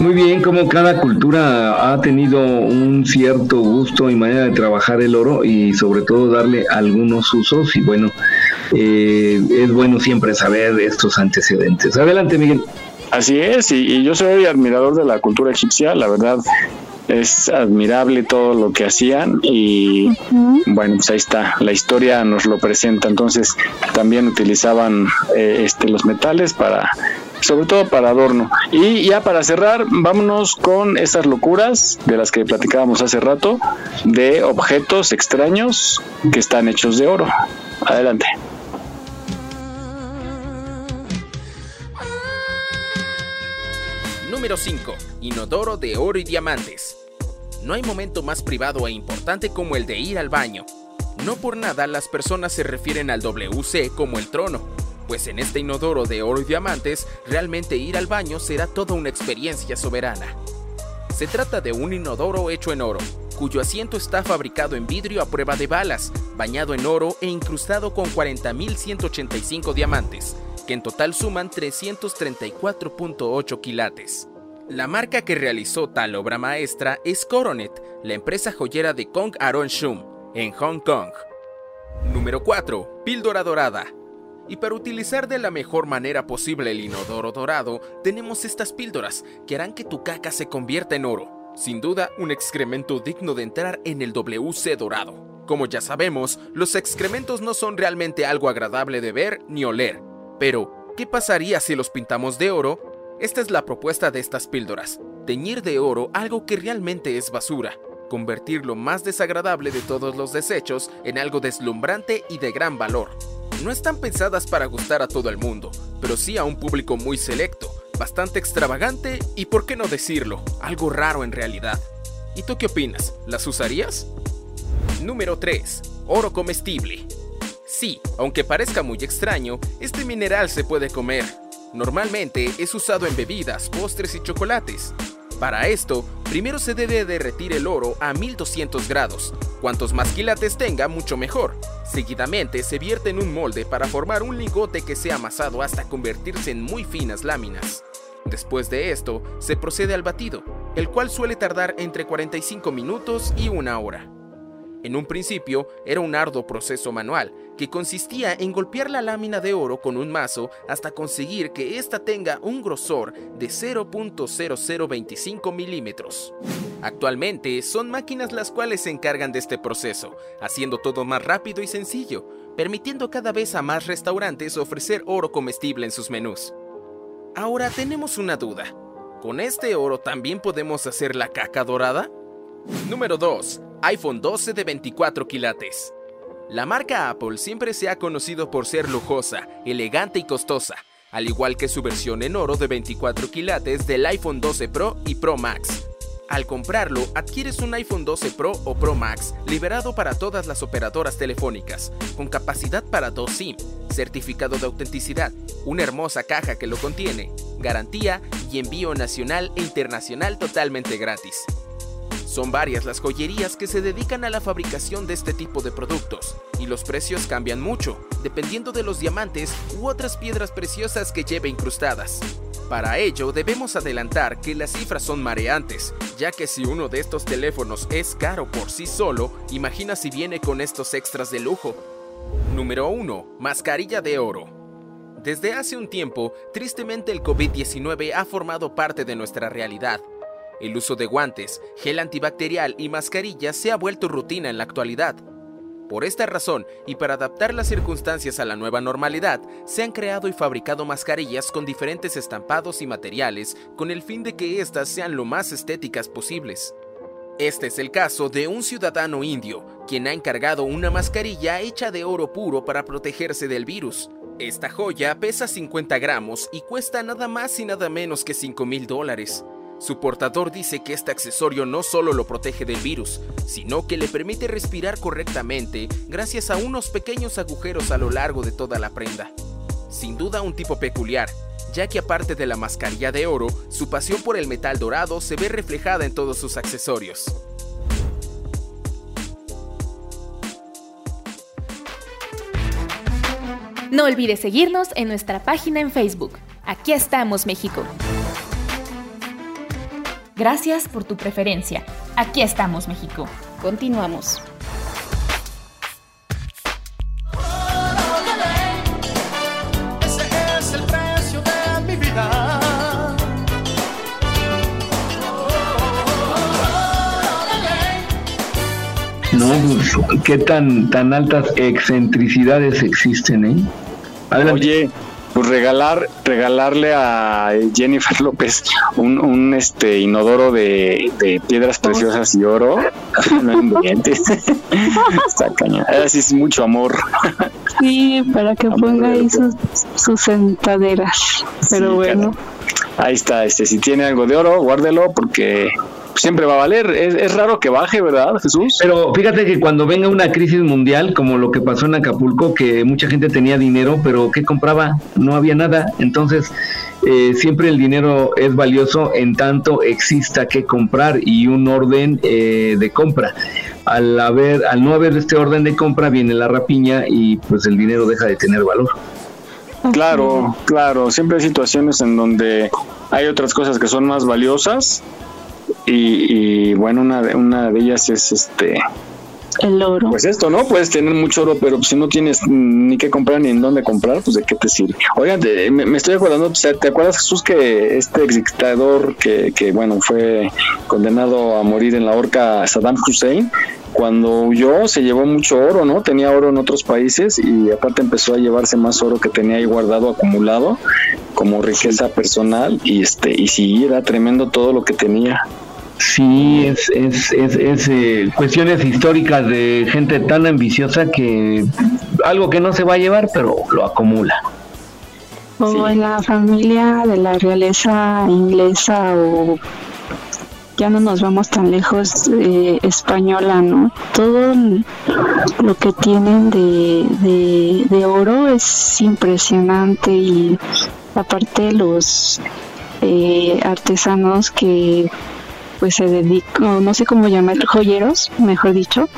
Muy bien, como cada cultura ha tenido un cierto gusto y manera de trabajar el oro y sobre todo darle algunos usos y bueno, eh, es bueno siempre saber estos antecedentes. Adelante, Miguel. Así es, y, y yo soy admirador de la cultura egipcia, la verdad es admirable todo lo que hacían y bueno, pues ahí está, la historia nos lo presenta, entonces también utilizaban eh, este, los metales para, sobre todo para adorno. Y ya para cerrar, vámonos con esas locuras de las que platicábamos hace rato, de objetos extraños que están hechos de oro. Adelante. Número 5. Inodoro de oro y diamantes. No hay momento más privado e importante como el de ir al baño. No por nada las personas se refieren al WC como el trono, pues en este inodoro de oro y diamantes realmente ir al baño será toda una experiencia soberana. Se trata de un inodoro hecho en oro, cuyo asiento está fabricado en vidrio a prueba de balas, bañado en oro e incrustado con 40.185 diamantes, que en total suman 334.8 quilates. La marca que realizó tal obra maestra es Coronet, la empresa joyera de Kong Aron Shum, en Hong Kong. Número 4. Píldora dorada. Y para utilizar de la mejor manera posible el inodoro dorado, tenemos estas píldoras que harán que tu caca se convierta en oro. Sin duda, un excremento digno de entrar en el WC dorado. Como ya sabemos, los excrementos no son realmente algo agradable de ver ni oler. Pero, ¿qué pasaría si los pintamos de oro? Esta es la propuesta de estas píldoras, teñir de oro algo que realmente es basura, convertir lo más desagradable de todos los desechos en algo deslumbrante y de gran valor. No están pensadas para gustar a todo el mundo, pero sí a un público muy selecto, bastante extravagante y, por qué no decirlo, algo raro en realidad. ¿Y tú qué opinas? ¿Las usarías? Número 3. Oro comestible. Sí, aunque parezca muy extraño, este mineral se puede comer. Normalmente es usado en bebidas, postres y chocolates. Para esto, primero se debe derretir el oro a 1200 grados. Cuantos más quilates tenga, mucho mejor. Seguidamente se vierte en un molde para formar un lingote que sea amasado hasta convertirse en muy finas láminas. Después de esto, se procede al batido, el cual suele tardar entre 45 minutos y una hora. En un principio era un arduo proceso manual, que consistía en golpear la lámina de oro con un mazo hasta conseguir que ésta tenga un grosor de 0.0025 milímetros. Actualmente son máquinas las cuales se encargan de este proceso, haciendo todo más rápido y sencillo, permitiendo cada vez a más restaurantes ofrecer oro comestible en sus menús. Ahora tenemos una duda. ¿Con este oro también podemos hacer la caca dorada? Número 2 iPhone 12 de 24 quilates. La marca Apple siempre se ha conocido por ser lujosa, elegante y costosa, al igual que su versión en oro de 24 quilates del iPhone 12 Pro y Pro Max. Al comprarlo, adquieres un iPhone 12 Pro o Pro Max liberado para todas las operadoras telefónicas, con capacidad para 2 SIM, certificado de autenticidad, una hermosa caja que lo contiene, garantía y envío nacional e internacional totalmente gratis. Son varias las joyerías que se dedican a la fabricación de este tipo de productos, y los precios cambian mucho, dependiendo de los diamantes u otras piedras preciosas que lleve incrustadas. Para ello debemos adelantar que las cifras son mareantes, ya que si uno de estos teléfonos es caro por sí solo, imagina si viene con estos extras de lujo. Número 1. Mascarilla de oro. Desde hace un tiempo, tristemente el COVID-19 ha formado parte de nuestra realidad, el uso de guantes, gel antibacterial y mascarillas se ha vuelto rutina en la actualidad. Por esta razón, y para adaptar las circunstancias a la nueva normalidad, se han creado y fabricado mascarillas con diferentes estampados y materiales con el fin de que éstas sean lo más estéticas posibles. Este es el caso de un ciudadano indio, quien ha encargado una mascarilla hecha de oro puro para protegerse del virus. Esta joya pesa 50 gramos y cuesta nada más y nada menos que 5 mil dólares. Su portador dice que este accesorio no solo lo protege del virus, sino que le permite respirar correctamente gracias a unos pequeños agujeros a lo largo de toda la prenda. Sin duda un tipo peculiar, ya que aparte de la mascarilla de oro, su pasión por el metal dorado se ve reflejada en todos sus accesorios. No olvides seguirnos en nuestra página en Facebook. Aquí estamos, México. Gracias por tu preferencia. Aquí estamos, México. Continuamos. Ese es el precio de mi vida. No, pues, qué tan, tan altas excentricidades existen, ¿eh? Oye, pues regalar, regalarle a Jennifer López un, un este inodoro de, de piedras preciosas y oro, no inventes. Está cañón. Así es mucho amor. Sí, para que ponga ahí sus, sus sentaderas. Pero Sí, bueno. Ahí está, este, si tiene algo de oro, guárdelo porque siempre va a valer. Es, es raro que baje, ¿verdad, Jesús? Pero fíjate que cuando venga una crisis mundial, como lo que pasó en Acapulco, que mucha gente tenía dinero, pero ¿qué compraba? No había nada. Entonces, eh, siempre el dinero es valioso en tanto exista que comprar y un orden eh, de compra. Al, haber, al no haber este orden de compra, viene la rapiña y pues el dinero deja de tener valor. Claro, claro. Siempre hay situaciones en donde hay otras cosas que son más valiosas y, y, bueno, una de, una de ellas es este... El oro. Pues esto, ¿no? Puedes tener mucho oro, pero si no tienes ni qué comprar ni en dónde comprar, pues de qué te sirve. Oigan, te- me, me estoy acordando, ¿te acuerdas Jesús que este ex dictador que, que, bueno, fue condenado a morir en la horca Saddam Hussein? Cuando huyó se llevó mucho oro, ¿no? Tenía oro en otros países y aparte empezó a llevarse más oro que tenía ahí guardado, acumulado, como riqueza personal y este y sí era tremendo todo lo que tenía. Sí, es, es, es, es eh, cuestiones históricas de gente tan ambiciosa que algo que no se va a llevar, pero lo acumula. O en la familia de la realeza inglesa o ya no nos vamos tan lejos eh, española, ¿no? Todo lo que tienen de, de, de oro es impresionante y aparte los eh, artesanos que pues se dedican, no sé cómo llamar, joyeros, mejor dicho,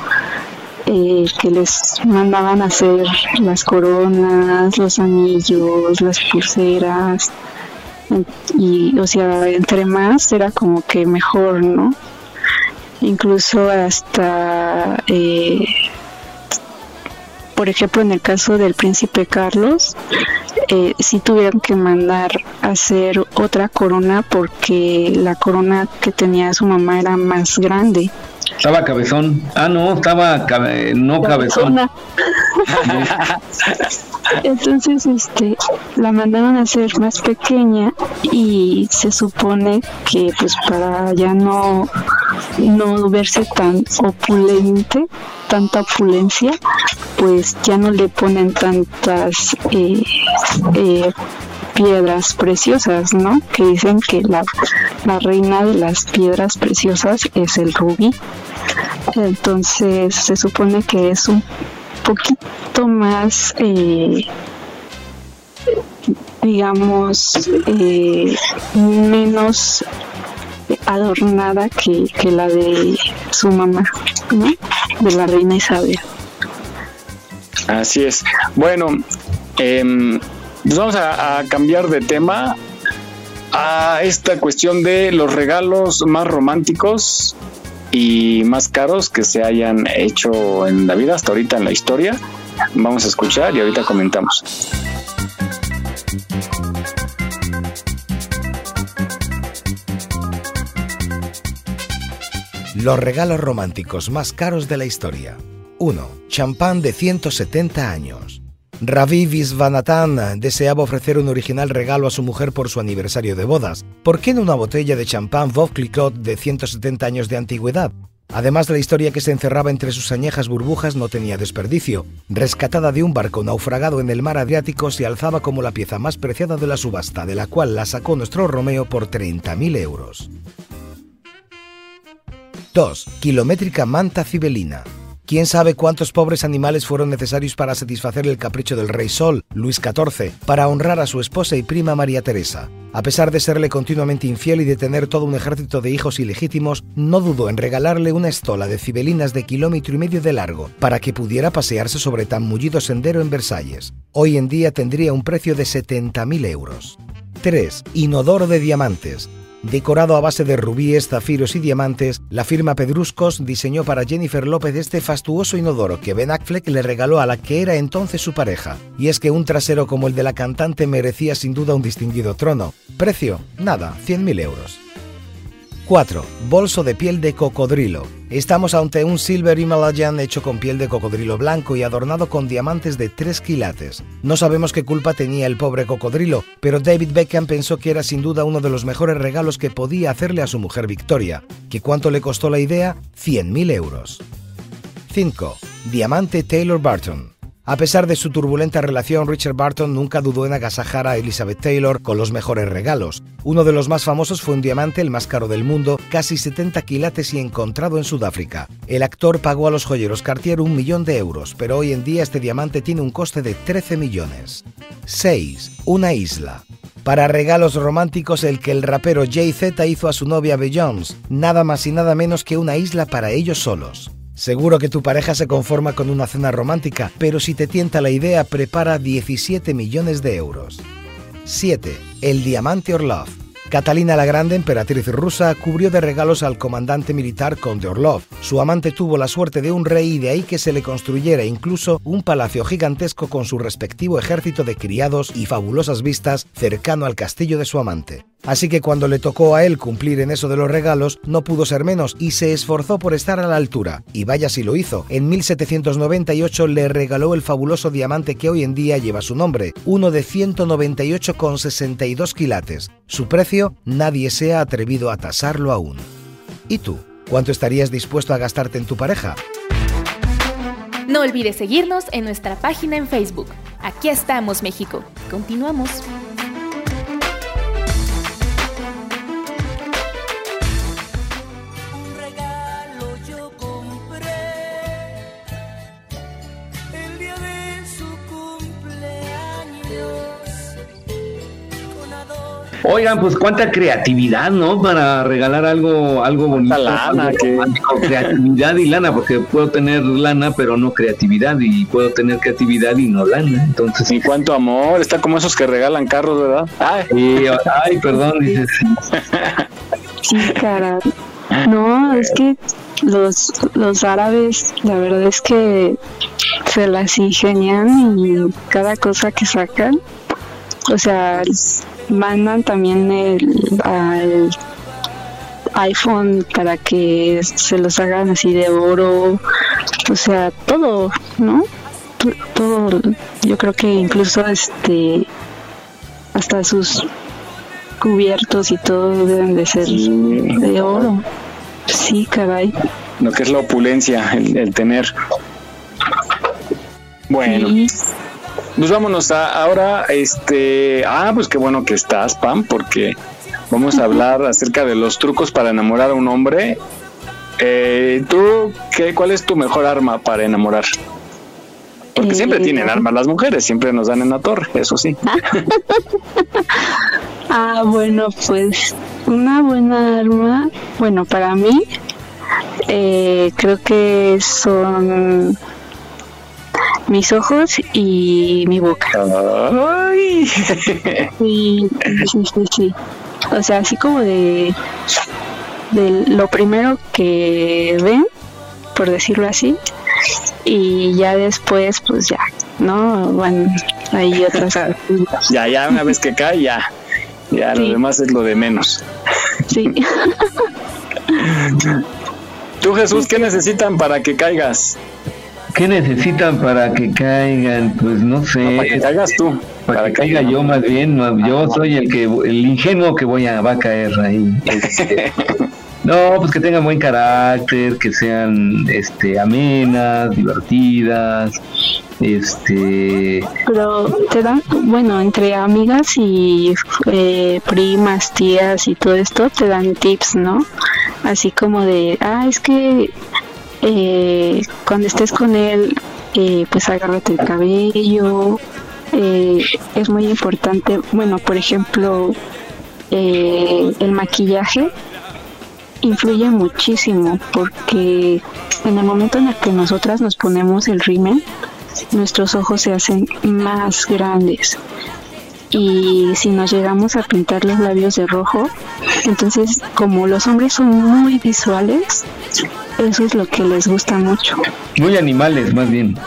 eh, que les mandaban hacer las coronas, los anillos, las pulseras, y o sea, entre más era como que mejor, ¿no? Incluso hasta, eh, por ejemplo, en el caso del príncipe Carlos, eh, sí tuvieron que mandar hacer otra corona porque la corona que tenía su mamá era más grande. Estaba cabezón. Ah, no, estaba cabe- no cabezón. Entonces, este, la mandaron a hacer más pequeña y se supone que, pues, para ya no, no verse tan opulente, tanta opulencia, pues ya no le ponen tantas eh, eh, piedras preciosas, ¿no? Que dicen que la, la reina de las piedras preciosas es el rubí. Entonces se supone que es un poquito más, eh, digamos, eh, menos adornada que, que la de su mamá, ¿no? De la reina Isabel. Así es. Bueno, em, pues vamos a, a cambiar de tema a esta cuestión de los regalos más románticos y más caros que se hayan hecho en la vida hasta ahorita en la historia. Vamos a escuchar y ahorita comentamos. Los regalos románticos más caros de la historia. 1. Champán de 170 años. Ravi Visvanathan deseaba ofrecer un original regalo a su mujer por su aniversario de bodas. ¿Por qué no una botella de champán Vauclicot de 170 años de antigüedad? Además, la historia que se encerraba entre sus añejas burbujas no tenía desperdicio. Rescatada de un barco naufragado en el mar Adriático, se alzaba como la pieza más preciada de la subasta, de la cual la sacó nuestro Romeo por 30.000 euros. 2. Kilométrica manta cibelina. ¿Quién sabe cuántos pobres animales fueron necesarios para satisfacer el capricho del rey Sol, Luis XIV, para honrar a su esposa y prima María Teresa? A pesar de serle continuamente infiel y de tener todo un ejército de hijos ilegítimos, no dudó en regalarle una estola de cibelinas de kilómetro y medio de largo para que pudiera pasearse sobre tan mullido sendero en Versalles. Hoy en día tendría un precio de 70.000 euros. 3. Inodoro de diamantes. Decorado a base de rubíes, zafiros y diamantes, la firma Pedruscos diseñó para Jennifer López este fastuoso inodoro que Ben Affleck le regaló a la que era entonces su pareja. Y es que un trasero como el de la cantante merecía sin duda un distinguido trono. Precio, nada, 100.000 euros. 4. Bolso de piel de cocodrilo. Estamos ante un Silver Himalayan hecho con piel de cocodrilo blanco y adornado con diamantes de 3 quilates. No sabemos qué culpa tenía el pobre cocodrilo, pero David Beckham pensó que era sin duda uno de los mejores regalos que podía hacerle a su mujer Victoria. ¿Que cuánto le costó la idea? 100.000 euros. 5. Diamante Taylor Barton. A pesar de su turbulenta relación, Richard Barton nunca dudó en agasajar a Elizabeth Taylor con los mejores regalos. Uno de los más famosos fue un diamante, el más caro del mundo, casi 70 quilates y encontrado en Sudáfrica. El actor pagó a los joyeros Cartier un millón de euros, pero hoy en día este diamante tiene un coste de 13 millones. 6. Una isla. Para regalos románticos, el que el rapero Jay-Z hizo a su novia Beyoncé, nada más y nada menos que una isla para ellos solos. Seguro que tu pareja se conforma con una cena romántica, pero si te tienta la idea, prepara 17 millones de euros. 7. El diamante Orlov. Catalina la Grande, emperatriz rusa, cubrió de regalos al comandante militar conde Orlov. Su amante tuvo la suerte de un rey y de ahí que se le construyera incluso un palacio gigantesco con su respectivo ejército de criados y fabulosas vistas cercano al castillo de su amante. Así que cuando le tocó a él cumplir en eso de los regalos, no pudo ser menos y se esforzó por estar a la altura. Y vaya si lo hizo. En 1798 le regaló el fabuloso diamante que hoy en día lleva su nombre, uno de 198,62 quilates. Su precio nadie se ha atrevido a tasarlo aún. ¿Y tú? ¿Cuánto estarías dispuesto a gastarte en tu pareja? No olvides seguirnos en nuestra página en Facebook. Aquí estamos, México. Continuamos. Oigan, pues cuánta creatividad, ¿no? Para regalar algo, algo bonito. lana, algo que-. Creatividad y lana, porque puedo tener lana, pero no creatividad, y puedo tener creatividad y no lana. Entonces, Y cuánto amor, está como esos que regalan carros, ¿verdad? Ay, y, ay, perdón, dices. Sí, cara. No, es que los, los árabes, la verdad es que se las ingenian y cada cosa que sacan, o sea, mandan también el al iPhone para que se los hagan así de oro, o sea, todo, ¿no? To- Todo, yo creo que incluso este hasta sus cubiertos y todo deben de ser de oro. Sí, caray. lo que es la opulencia, el, el tener. Bueno, pues vámonos a, ahora, este, ah, pues qué bueno que estás, Pam, porque vamos a hablar acerca de los trucos para enamorar a un hombre. Eh, ¿Tú qué, cuál es tu mejor arma para enamorar? Porque siempre Eh, tienen armas las mujeres, siempre nos dan en la torre, eso sí. Ah, bueno, pues una buena arma, bueno, para mí, eh, creo que son mis ojos y mi boca. Ay. Sí, sí, sí, sí. O sea, así como de, de lo primero que ven, por decirlo así, y ya después, pues ya, ¿no? Bueno, hay otras Ya, ya, una vez que cae, ya. Ya, lo demás es lo de menos. Sí. Tú, Jesús, ¿qué necesitan para que caigas? ¿Qué necesitan para que caigan? Pues no sé. para que caigas tú. Para, que caiga yo más bien. no, Yo soy el que el ingenuo que voy a va a caer ahí. Este, no, pues que tengan buen carácter, que sean este amenas, divertidas, este Pero te dan, bueno, entre amigas y eh, primas, tías y todo esto, te dan tips, ¿no? Así como de, ah, es que eh, cuando estés con él, eh, pues agárrate el cabello. eh, es muy importante, bueno, por ejemplo, eh, el maquillaje influye muchísimo porque en el momento en el que nosotras nos ponemos el rímel, nuestros ojos se hacen más grandes. Y si nos llegamos a pintar los labios de rojo, entonces como los hombres son muy visuales, eso es lo que les gusta mucho. muy animales más bien.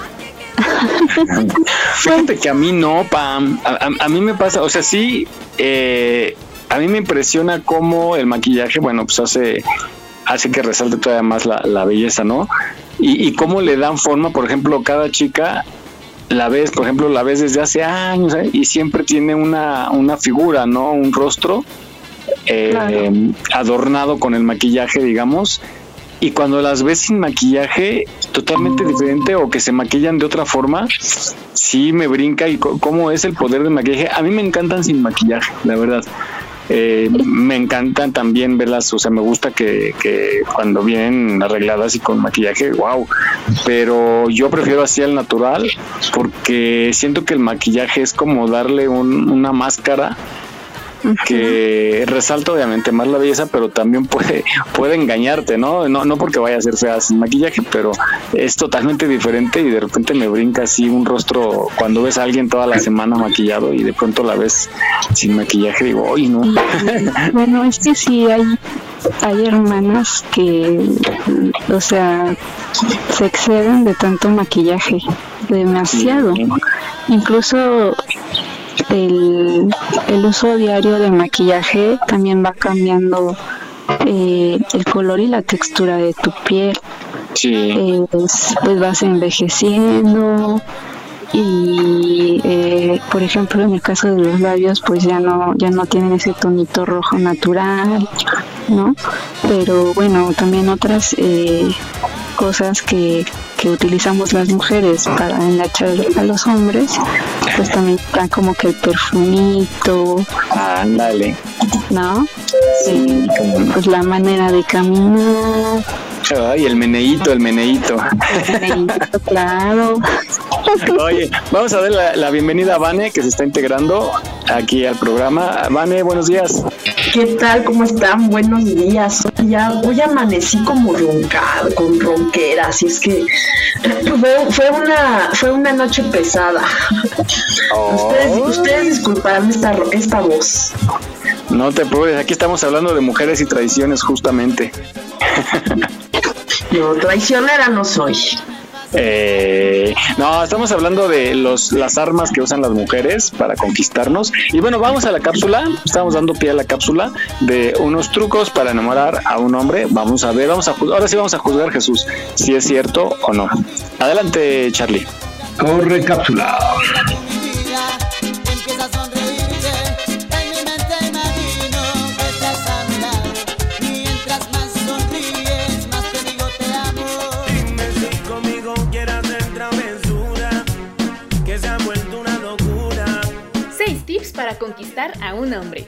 Fíjate que a mí no, Pam. A, a- a mí me pasa, o sea, sí, eh, a mí me impresiona cómo el maquillaje, bueno, pues hace, hace que resalte todavía más la, la belleza, ¿no? Y, y cómo le dan forma, por ejemplo, cada chica la ves, por ejemplo, la ves desde hace años ¿eh? y siempre tiene una, una figura, ¿no? Un rostro eh, adornado con el maquillaje, digamos. Y cuando las ves sin maquillaje, totalmente diferente o que se maquillan de otra forma, sí me brinca y cómo es el poder del maquillaje. A mí me encantan sin maquillaje, la verdad. Eh, me encantan también verlas, o sea, me gusta que, que cuando vienen arregladas y con maquillaje, wow. Pero yo prefiero así al natural porque siento que el maquillaje es como darle un- una máscara que resalta obviamente más la belleza, pero también puede, puede engañarte, ¿no? ¿no? No porque vaya a ser fea sin maquillaje, pero es totalmente diferente y de repente me brinca así un rostro cuando ves a alguien toda la semana maquillado y de pronto la ves sin maquillaje, digo, ¡ay, no! Bueno, es que sí hay, hay hermanas que, o sea, se exceden de tanto maquillaje, demasiado. Incluso el, el uso diario del maquillaje también va cambiando eh, el color y la textura de tu piel. Eh, pues, pues vas envejeciendo y eh, por ejemplo en el caso de los labios pues ya no ya no tienen ese tonito rojo natural no pero bueno también otras eh, cosas que, que utilizamos las mujeres para enganchar a los hombres pues también están como que el perfumito ándale. no sí, pues la manera de caminar. Ay, el meneíto, el meneíto. claro. Oye, vamos a dar la, la, bienvenida a Vane, que se está integrando aquí al programa. Vane, buenos días. ¿Qué tal? ¿Cómo están? Buenos días. Ya hoy amanecí como roncada, con ronquera, así es que fue, fue una fue una noche pesada. Oh. Ustedes, ustedes disculparán esta, esta voz. No te preocupes, aquí estamos hablando de mujeres y tradiciones justamente. No, traicionera no soy. Eh, no, estamos hablando de los, las armas que usan las mujeres para conquistarnos. Y bueno, vamos a la cápsula. Estamos dando pie a la cápsula de unos trucos para enamorar a un hombre. Vamos a ver, vamos a ahora sí vamos a juzgar Jesús si es cierto o no. Adelante, Charlie. Corre cápsula. Para conquistar a un hombre.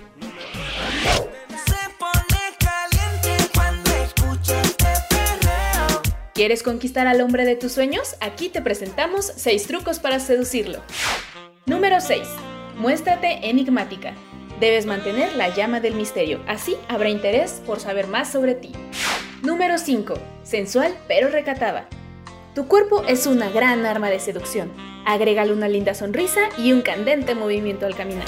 ¿Quieres conquistar al hombre de tus sueños? Aquí te presentamos 6 trucos para seducirlo. Número 6. Muéstrate enigmática. Debes mantener la llama del misterio, así habrá interés por saber más sobre ti. Número 5. Sensual pero recatada. Tu cuerpo es una gran arma de seducción. Agrégale una linda sonrisa y un candente movimiento al caminar.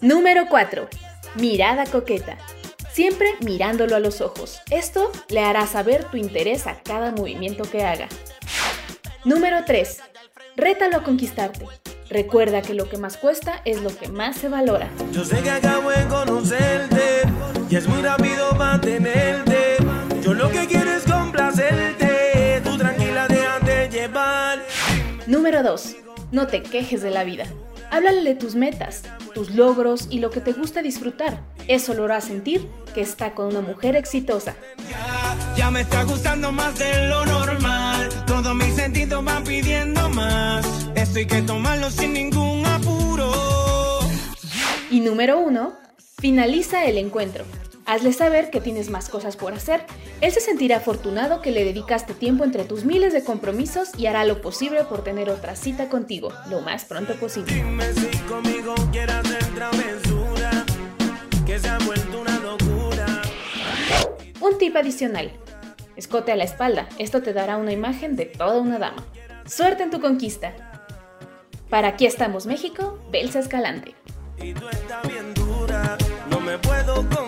Número 4. Mirada coqueta. Siempre mirándolo a los ojos. Esto le hará saber tu interés a cada movimiento que haga. Número 3. Rétalo a conquistarte. Recuerda que lo que más cuesta es lo que más se valora. Yo sé que acabo de conocerte y es muy rápido mantenerte. Yo lo que quiero es complacerte. Tú tranquila, déjate llevar. Número 2. No te quejes de la vida. Háblale de tus metas, tus logros y lo que te gusta disfrutar. Eso lo hará sentir que está con una mujer exitosa. Ya, ya me está gustando más de lo normal. Todos mis sentidos van pidiendo más. Esto hay que tomarlo sin ningún apuro. Y número 1. Finaliza el encuentro. Hazle saber que tienes más cosas por hacer. Él se sentirá afortunado que le dedicaste tiempo entre tus miles de compromisos y hará lo posible por tener otra cita contigo lo más pronto posible. Dime si conmigo travesura, que se ha vuelto una locura. Un tip adicional. Escote a la espalda. Esto te dará una imagen de toda una dama. Suerte en tu conquista. Para aquí estamos México, Belsa Escalante. Y tú estás bien dura, no me puedo contener,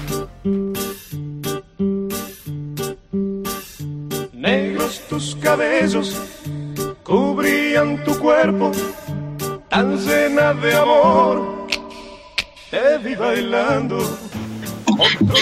Tus cabellos cubrían tu cuerpo, tan llena de amor, te vi bailando.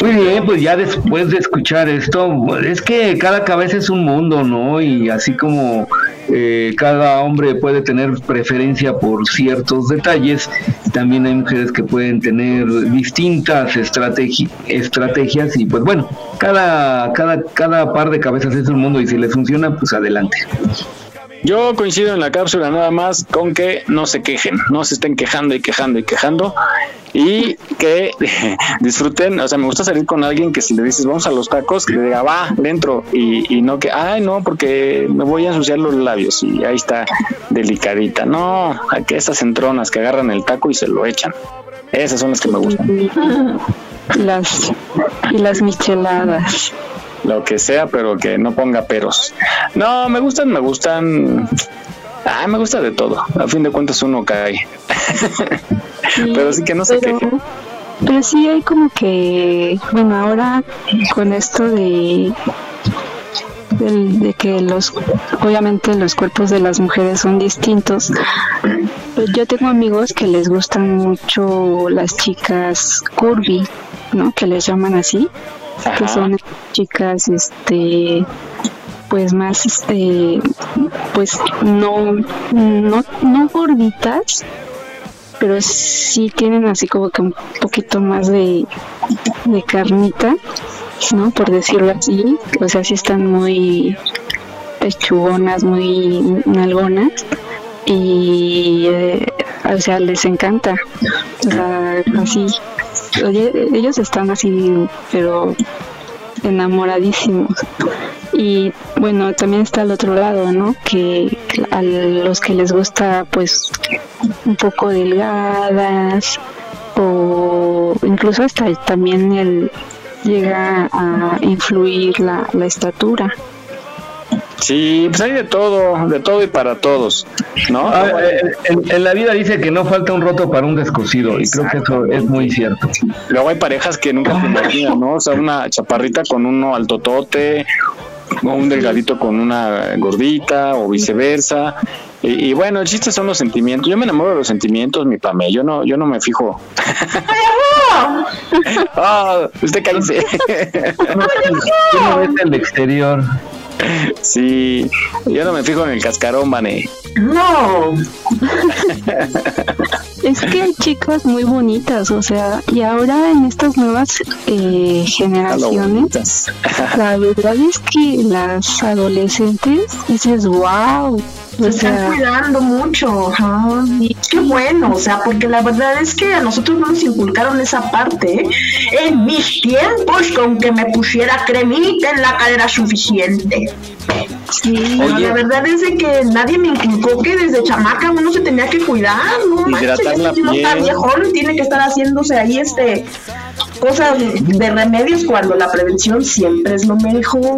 Muy bien, pues ya después de escuchar esto, es que cada cabeza es un mundo, ¿no? Y así como eh, cada hombre puede tener preferencia por ciertos detalles, también hay mujeres que pueden tener distintas estrategi- estrategias y pues bueno, cada, cada, cada par de cabezas es un mundo y si les funciona, pues adelante. Yo coincido en la cápsula nada más con que no se quejen, no se estén quejando y quejando y quejando y que disfruten, o sea, me gusta salir con alguien que si le dices vamos a los tacos, que le diga va, dentro y, no que, ay no, porque me voy a ensuciar los labios y ahí está delicadita, no, hay que esas entronas que agarran el taco y se lo echan, esas son las que me gustan. Las, y las micheladas. Lo que sea, pero que no ponga peros. No, me gustan, me gustan. Ah, me gusta de todo. A fin de cuentas uno cae. pero sí que no se pero, queje. pero sí hay como que, bueno, ahora con esto de del- de que los obviamente los cuerpos de las mujeres son distintos pues yo tengo amigos que les gustan mucho las chicas curvy no que les llaman así que son chicas este pues más este pues no no no gorditas pero sí tienen así como que un poquito más de, de carnita, ¿no? Por decirlo así. O sea, sí están muy pechugonas, muy nalgonas. Y, eh, o sea, les encanta. O sea, así. Oye, ellos están así, pero enamoradísimos. Y bueno, también está el otro lado, ¿no? Que a los que les gusta, pues, un poco delgadas o incluso hasta también el llega a influir la, la estatura. Sí, pues hay de todo, de todo y para todos, ¿no? Ah, eh, en, en la vida dice que no falta un roto para un descosido, y creo que eso es muy cierto. Luego hay parejas que nunca te imaginas, ¿no? O sea, una chaparrita con uno altotote, o un delgadito con una gordita, o viceversa. Y, y bueno, el chiste son los sentimientos. Yo me enamoro de los sentimientos, mi pame. Yo no, yo no me fijo. Ah, usted cállese. Uno ves el exterior. Sí, yo no me fijo en el cascarón, Vane. No. Es que hay chicas muy bonitas, o sea, y ahora en estas nuevas eh, generaciones, la verdad es que las adolescentes dices, wow, Se están cuidando mucho. ajá. Qué bueno, o sea, porque la verdad es que a nosotros no nos inculcaron esa parte. ¿eh? En mis tiempos, con que me pusiera cremita en la cara era suficiente. Sí, la verdad es de que nadie me inculcó que desde chamaca uno se tenía que cuidar, no manches, la si uno está viejón tiene que estar haciéndose ahí este cosas de remedios cuando la prevención siempre es lo mejor.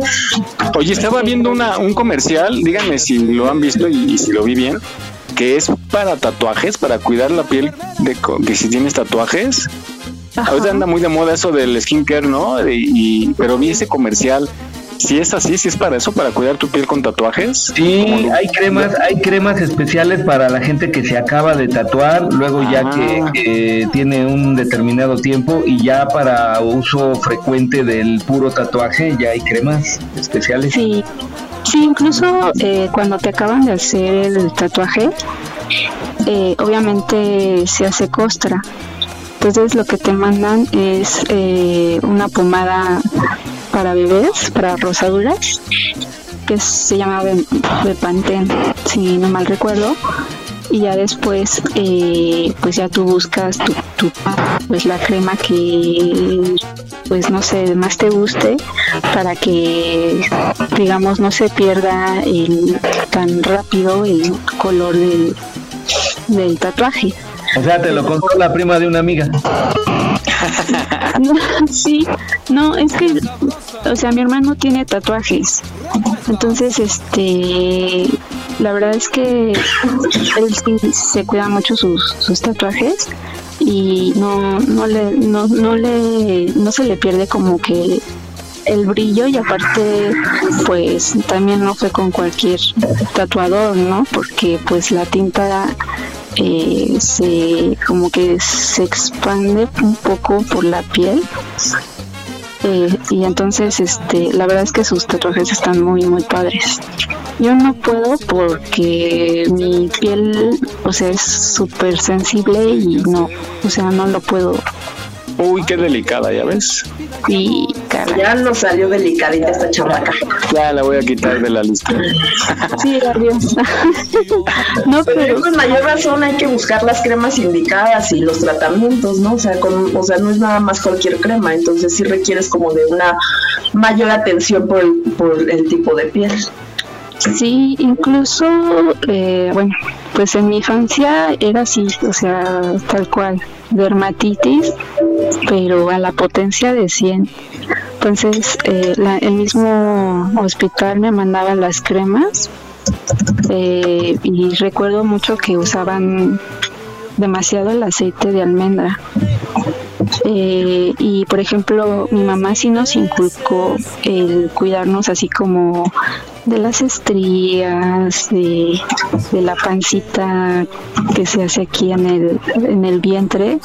Oye, estaba viendo una, un comercial, díganme si lo han visto y, y si lo vi bien, que es para tatuajes, para cuidar la piel, de co- que si tienes tatuajes. Ahorita anda muy de moda eso del skincare, ¿no? Y, pero vi ese comercial. Si es así, si es para eso, para cuidar tu piel con tatuajes. Sí, hay cremas, hay cremas especiales para la gente que se acaba de tatuar, luego ya que, que tiene un determinado tiempo y ya para uso frecuente del puro tatuaje ya hay cremas especiales. Sí, sí, incluso eh, cuando te acaban de hacer el tatuaje, eh, obviamente se hace costra. Entonces lo que te mandan es eh, una pomada para bebés, para rosaduras, que se llama Be- Bepanthen, si no mal recuerdo. Y ya después, eh, pues ya tú buscas tu, tu- pues la crema que, pues no sé, más te guste, para que, digamos, no se pierda el- tan rápido el color del, del tatuaje. O sea, te lo contó la prima de una amiga. Sí, no, es que, o sea, mi hermano tiene tatuajes. Entonces, este, la verdad es que él sí se cuida mucho sus, sus tatuajes y no, no le, no, no le, no se le pierde como que el brillo y aparte pues también no fue con cualquier tatuador no porque pues la tinta eh, se como que se expande un poco por la piel. Eh, y entonces este la verdad es que sus tatuajes están muy muy padres. Yo no puedo porque mi piel o sea es súper sensible y no o sea no lo puedo Uy, qué delicada, ya ves. y ya la Ya nos salió delicadita esta chamaca. Ya la voy a quitar de la lista. Sí, adiós. no, Pero pero con mayor razón hay que buscar las cremas indicadas y los tratamientos, ¿no? O sea, con, o sea, no es nada más cualquier crema, entonces sí requieres como de una mayor atención por el, por el tipo de piel. Sí, incluso, eh, bueno, pues en mi infancia era así, o sea, tal cual, dermatitis, pero a la potencia de 100. Entonces, eh, la- el mismo hospital me mandaba las cremas eh, y recuerdo mucho que usaban demasiado el aceite de almendra. Eh, y por ejemplo, mi mamá sí nos inculcó el cuidarnos así como de las estrías, de, de la pancita que se hace aquí en el, en el vientre.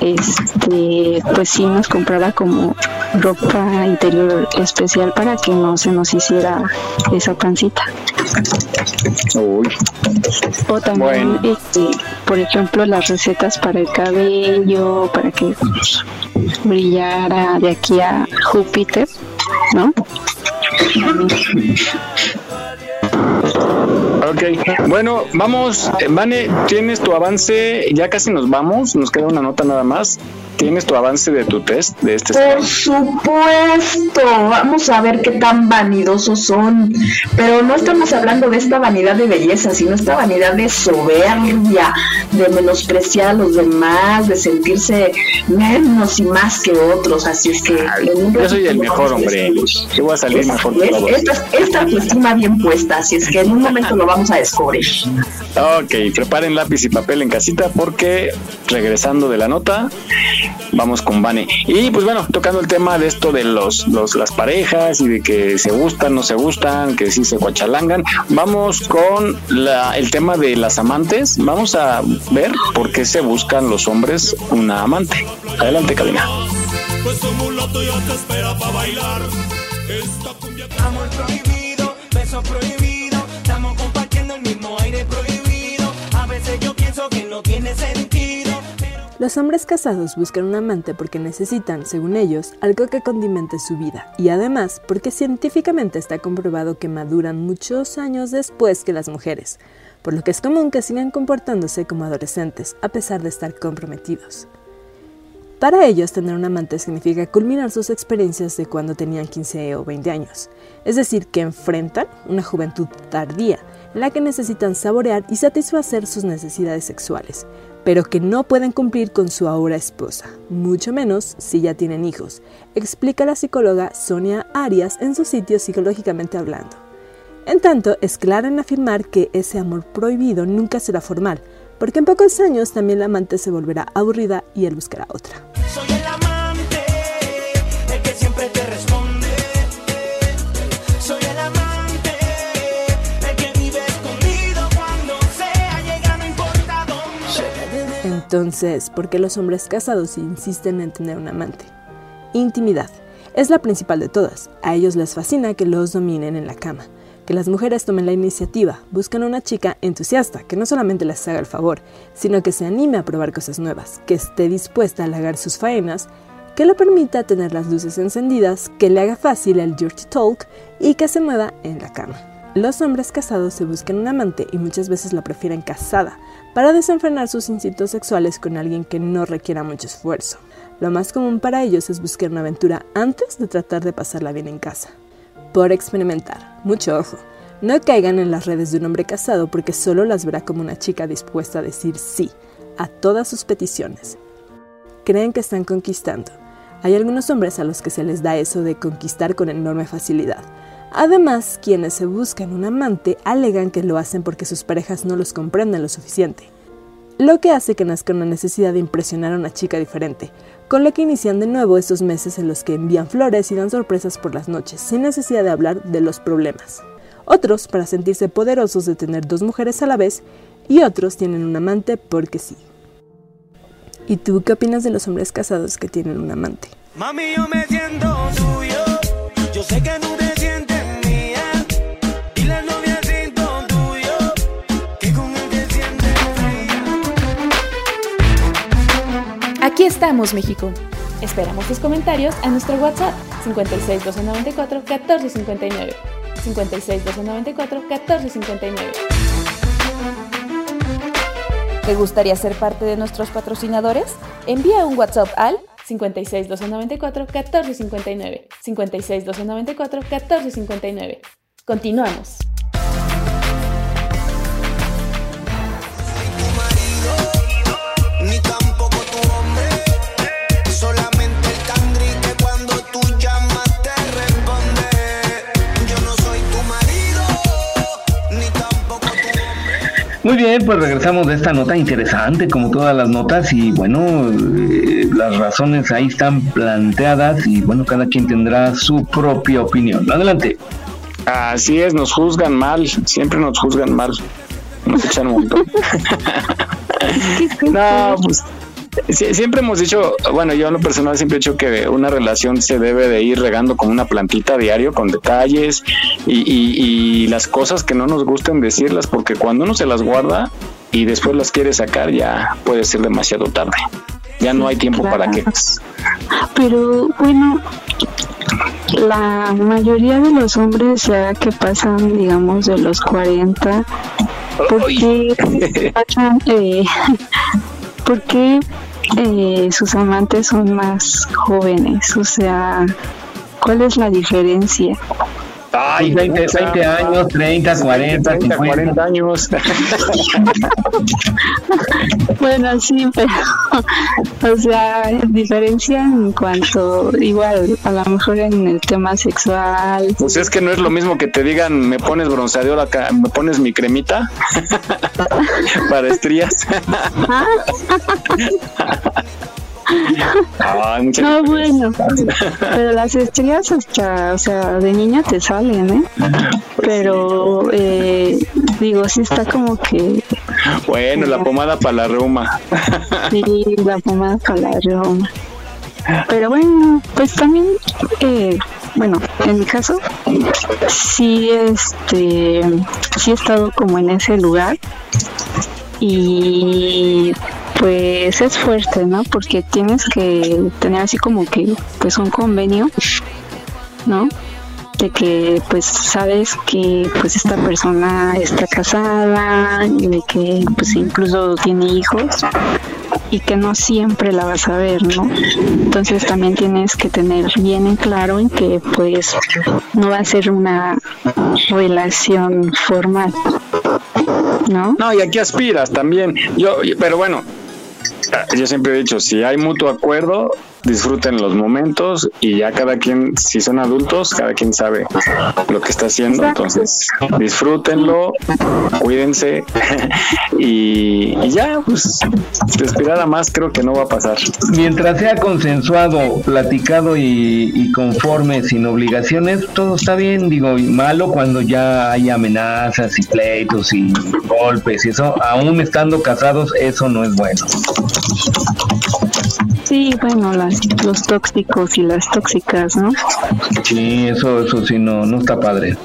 Este, pues sí nos compraba como ropa interior especial para que no se nos hiciera esa pancita. Uy. O también, este, por ejemplo, las recetas para el cabello, para que brillara de aquí a Júpiter, ¿no? Ok, bueno, vamos, eh, Vane, tienes tu avance, ya casi nos vamos, nos queda una nota nada más. ¿Tienes tu avance de tu test de este Por supuesto, vamos a ver qué tan vanidosos son. Pero no estamos hablando de esta vanidad de belleza, sino esta vanidad de soberbia, de menospreciar a los demás, de sentirse menos y más que otros. Así es que. Yo soy el mejor, hombre. Yo voy a salir mejor que todos. Esta, esta autoestima bien puesta, así es que en un momento lo vamos a descubrir. Ok, preparen lápiz y papel en casita porque regresando de la nota, vamos con Vane. Y pues bueno, tocando el tema de esto de los, los las parejas y de que se gustan, no se gustan, que sí se cuachalangan, vamos con la, el tema de las amantes. Vamos a ver por qué se buscan los hombres una amante. Adelante, Karina. Pues un mulato ya te espera para bailar. Esta cumbia Amor prohibido, beso prohibido. Estamos compartiendo el mismo aire prohibido. A veces yo pienso que no tiene sentido. Los hombres casados buscan un amante porque necesitan, según ellos, algo que condimente su vida. Y además porque científicamente está comprobado que maduran muchos años después que las mujeres, por lo que es común que sigan comportándose como adolescentes a pesar de estar comprometidos. Para ellos, tener un amante significa culminar sus experiencias de cuando tenían 15 o 20 años, es decir, que enfrentan una juventud tardía en la que necesitan saborear y satisfacer sus necesidades sexuales, pero que no pueden cumplir con su ahora esposa, mucho menos si ya tienen hijos, explica la psicóloga Sonia Arias en su sitio Psicológicamente Hablando. En tanto, es clara en afirmar que ese amor prohibido nunca será formal, porque en pocos años también la amante se volverá aburrida y él buscará otra. Entonces, ¿por qué los hombres casados insisten en tener un amante? Intimidad. Es la principal de todas. A ellos les fascina que los dominen en la cama, que las mujeres tomen la iniciativa, buscan una chica entusiasta que no solamente les haga el favor, sino que se anime a probar cosas nuevas, que esté dispuesta a halagar sus faenas, que le permita tener las luces encendidas, que le haga fácil el dirty talk y que se mueva en la cama. Los hombres casados se buscan un amante y muchas veces la prefieren casada para desenfrenar sus instintos sexuales con alguien que no requiera mucho esfuerzo. Lo más común para ellos es buscar una aventura antes de tratar de pasarla bien en casa. Por experimentar, mucho ojo, no caigan en las redes de un hombre casado porque solo las verá como una chica dispuesta a decir sí a todas sus peticiones. Creen que están conquistando. Hay algunos hombres a los que se les da eso de conquistar con enorme facilidad. Además, quienes se buscan un amante alegan que lo hacen porque sus parejas no los comprenden lo suficiente, lo que hace que nazca una necesidad de impresionar a una chica diferente, con lo que inician de nuevo estos meses en los que envían flores y dan sorpresas por las noches, sin necesidad de hablar de los problemas. Otros para sentirse poderosos de tener dos mujeres a la vez y otros tienen un amante porque sí. ¿Y tú qué opinas de los hombres casados que tienen un amante? Mami, yo me siento tuyo. Yo sé que tú estamos, México. Esperamos tus comentarios a nuestro WhatsApp 56 294 1459. 56 294 1459. ¿Te gustaría ser parte de nuestros patrocinadores? Envía un WhatsApp al 56 294 1459. 56 294 1459. Continuamos. Muy bien, pues regresamos de esta nota interesante, como todas las notas, y bueno, eh, las razones ahí están planteadas, y bueno, cada quien tendrá su propia opinión. Adelante. Así es, nos juzgan mal, siempre nos juzgan mal. Nos echan un montón. no, pues sie- siempre hemos dicho, bueno, yo en lo personal siempre he dicho que una relación se debe de ir regando como una plantita a diario con detalles y, y- y las cosas que no nos gusten decirlas, porque cuando uno se las guarda y después las quiere sacar ya puede ser demasiado tarde. Ya no hay tiempo para que Pero bueno, la mayoría de los hombres ya que pasan, digamos, de los 40, ¿por qué pasan, eh, por qué, eh, sus amantes son más jóvenes? O sea, ¿cuál es la diferencia? Ay, 20, 20 años, 30, 40, 50. 40 años. Bueno, sí, pero, o sea, diferencia en cuanto, igual, a lo mejor en el tema sexual. Pues es que no es lo mismo que te digan, me pones bronceador acá, me pones mi cremita para estrías. Ay, No, diferencia. bueno, pero las estrías hasta, o sea, de niña te salen, ¿eh? Pero, eh, digo, sí está como que, Bueno, la pomada para la reuma. sí, la pomada para la reuma. Pero bueno, pues también, eh, bueno, en mi caso, sí, este, sí he estado como en ese lugar y pues es fuerte, ¿no? Porque tienes que tener así como que, pues un convenio, ¿no? De que pues sabes que pues esta persona está casada y de que pues incluso tiene hijos y que no siempre la vas a ver, ¿no? Entonces también tienes que tener bien en claro en que pues no va a ser una relación formal, ¿no? No, y aquí aspiras también. Yo, pero bueno, yo siempre he dicho, si hay mutuo acuerdo, disfruten los momentos y ya cada quien, si son adultos, cada quien sabe lo que está haciendo, entonces disfrútenlo, cuídense y, y ya, pues respirar a más creo que no va a pasar. Mientras sea consensuado, platicado y, y conforme, sin obligaciones, todo está bien. Digo, y malo cuando ya hay amenazas y pleitos y golpes y eso, aún estando casados, eso no es bueno. Sí, bueno, las, los tóxicos y las tóxicas, ¿no? Sí, eso, eso sí, no, no está padre.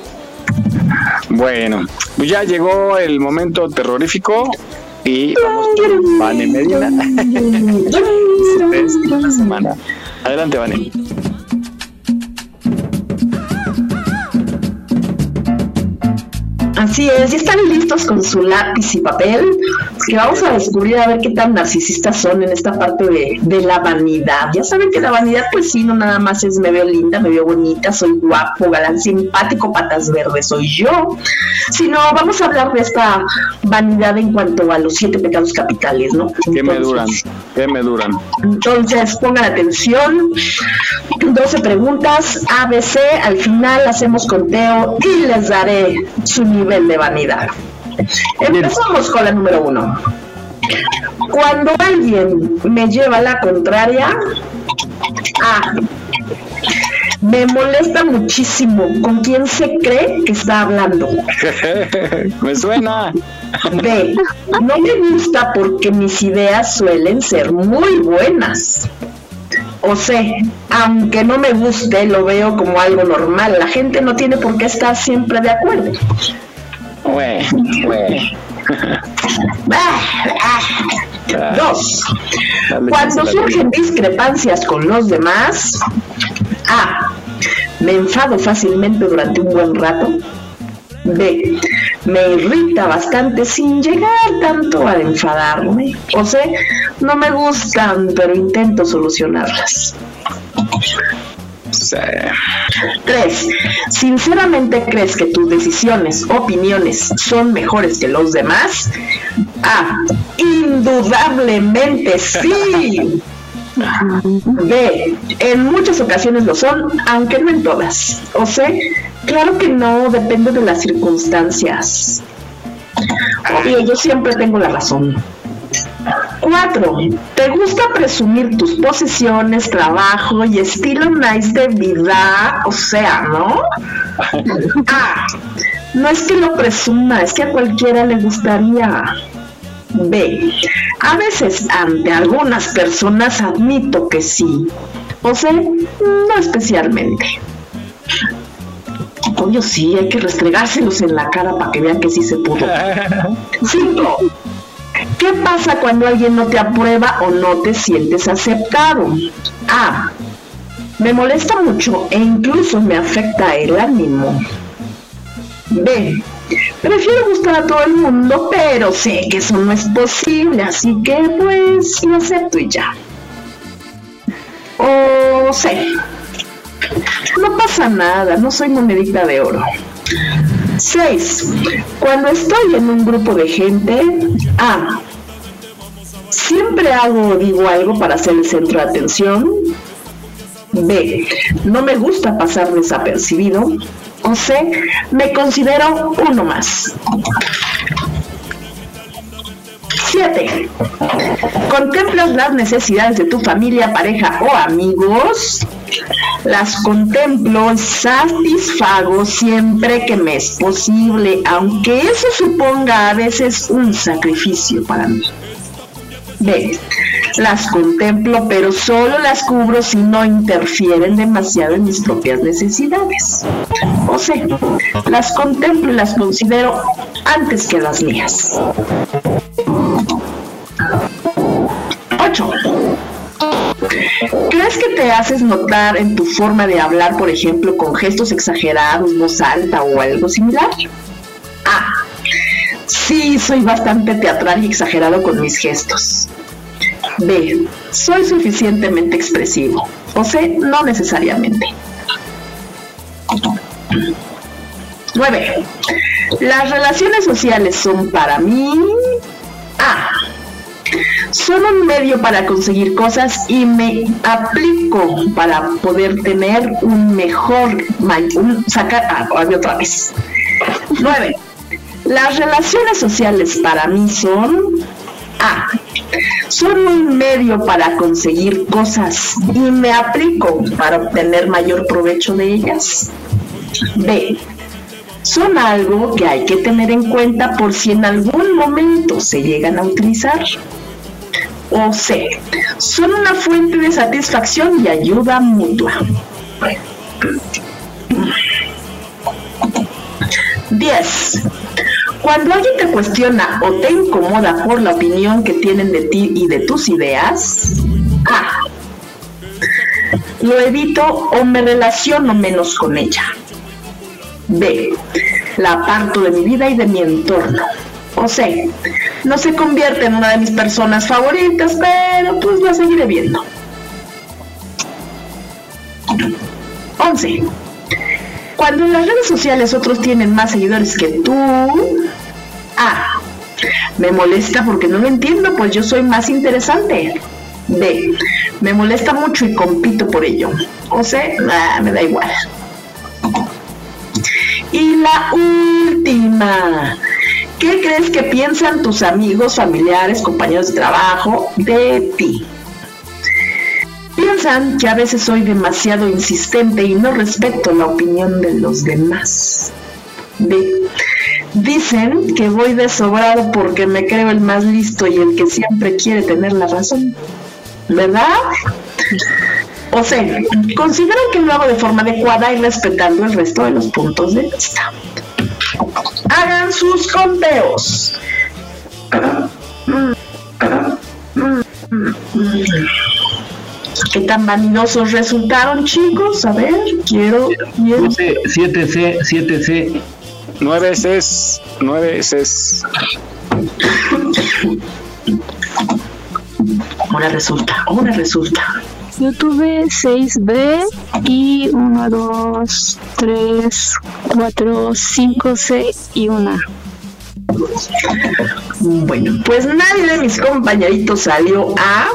Bueno, pues ya llegó el momento terrorífico y vamos con Vane Medina. Es la semana. Adelante, Vane. Así es, ya están listos con su lápiz y papel, que vamos a descubrir a ver qué tan narcisistas son en esta parte de, de la vanidad. Ya saben que la vanidad, pues sí, no nada más es me veo linda, me veo bonita, soy guapo, galán, simpático, patas verdes, soy yo, sino vamos a hablar de esta vanidad en cuanto a los siete pecados capitales, ¿no? ¿Qué me duran? ¿Qué me duran? entonces, pongan atención. 12 preguntas, ABC. Al final hacemos conteo y les daré su nivel de vanidad. Empezamos con la número uno. Cuando alguien me lleva la contraria, A. Me molesta muchísimo con quién se cree que está hablando. me suena. B. No me gusta porque mis ideas suelen ser muy buenas. O C. Aunque no me guste, lo veo como algo normal. La gente no tiene por qué estar siempre de acuerdo. Güey, güey. Dos, cuando surgen discrepancias con los demás, A. Me enfado fácilmente durante un buen rato. B. Me irrita bastante sin llegar tanto a enfadarme. O C. No me gustan, pero intento solucionarlas. Tres, ¿sinceramente crees que tus decisiones, opiniones son mejores que los demás? A. Indudablemente sí. B. En muchas ocasiones lo son, aunque no en todas. O C. Claro que no, depende de las circunstancias. Obvio, yo siempre tengo la razón. Cuatro, ¿te gusta presumir tus posesiones, trabajo y estilo nice de vida? O sea, ¿no? A, no es que lo presuma, es que a cualquiera le gustaría. B, a veces ante algunas personas admito que sí. O sea, no especialmente. Obvio sí, hay que restregárselos en la cara para que vean que sí se pudo. Cinco, ¿Qué pasa cuando alguien no te aprueba o no te sientes aceptado? A. Me molesta mucho e incluso me afecta el ánimo. B. Prefiero gustar a todo el mundo, pero sé que eso no es posible, así que pues lo acepto y ya. O C. No pasa nada, no soy monedita de oro. 6. Cuando estoy en un grupo de gente, A. Siempre hago o digo algo para ser el centro de atención. B. No me gusta pasar desapercibido. O C. Me considero uno más. 7. ¿Contemplas las necesidades de tu familia, pareja o amigos? Las contemplo satisfago siempre que me es posible, aunque eso suponga a veces un sacrificio para mí. B. Las contemplo, pero solo las cubro si no interfieren demasiado en mis propias necesidades. O C. Las contemplo y las considero antes que las mías. ¿Crees que te haces notar en tu forma de hablar, por ejemplo, con gestos exagerados, voz alta o algo similar? A. Sí, soy bastante teatral y exagerado con mis gestos. B. Soy suficientemente expresivo. O C. No necesariamente. 9. Las relaciones sociales son para mí A. Son un medio para conseguir cosas y me aplico para poder tener un mejor un, sacar ah, otra vez. 9. Las relaciones sociales para mí son A. Son un medio para conseguir cosas y me aplico para obtener mayor provecho de ellas. B. Son algo que hay que tener en cuenta por si en algún momento se llegan a utilizar. O C. Son una fuente de satisfacción y ayuda mutua. 10. Cuando alguien te cuestiona o te incomoda por la opinión que tienen de ti y de tus ideas, A. Lo evito o me relaciono menos con ella. B. La aparto de mi vida y de mi entorno. O. No se convierte en una de mis personas favoritas, pero pues la seguiré viendo. 11. Cuando en las redes sociales otros tienen más seguidores que tú, A. Me molesta porque no lo entiendo, pues yo soy más interesante. B. Me molesta mucho y compito por ello. O C. me da igual. Y la última. ¿Qué crees que piensan tus amigos, familiares, compañeros de trabajo de ti? Piensan que a veces soy demasiado insistente y no respeto la opinión de los demás. Dicen que voy de sobrado porque me creo el más listo y el que siempre quiere tener la razón. ¿Verdad? O sea, consideran que lo hago de forma adecuada y respetando el resto de los puntos de vista. Hagan sus conteos. ¿Qué tan vanidosos resultaron, chicos? A ver, quiero... quiero... 7C, 7C. 9 Cs, 9 Cs. Ahora resulta, ahora resulta. Yo tuve 6B y 1, 2, 3, 4, 5 C y 1. Bueno, pues nadie de mis compañeritos salió A,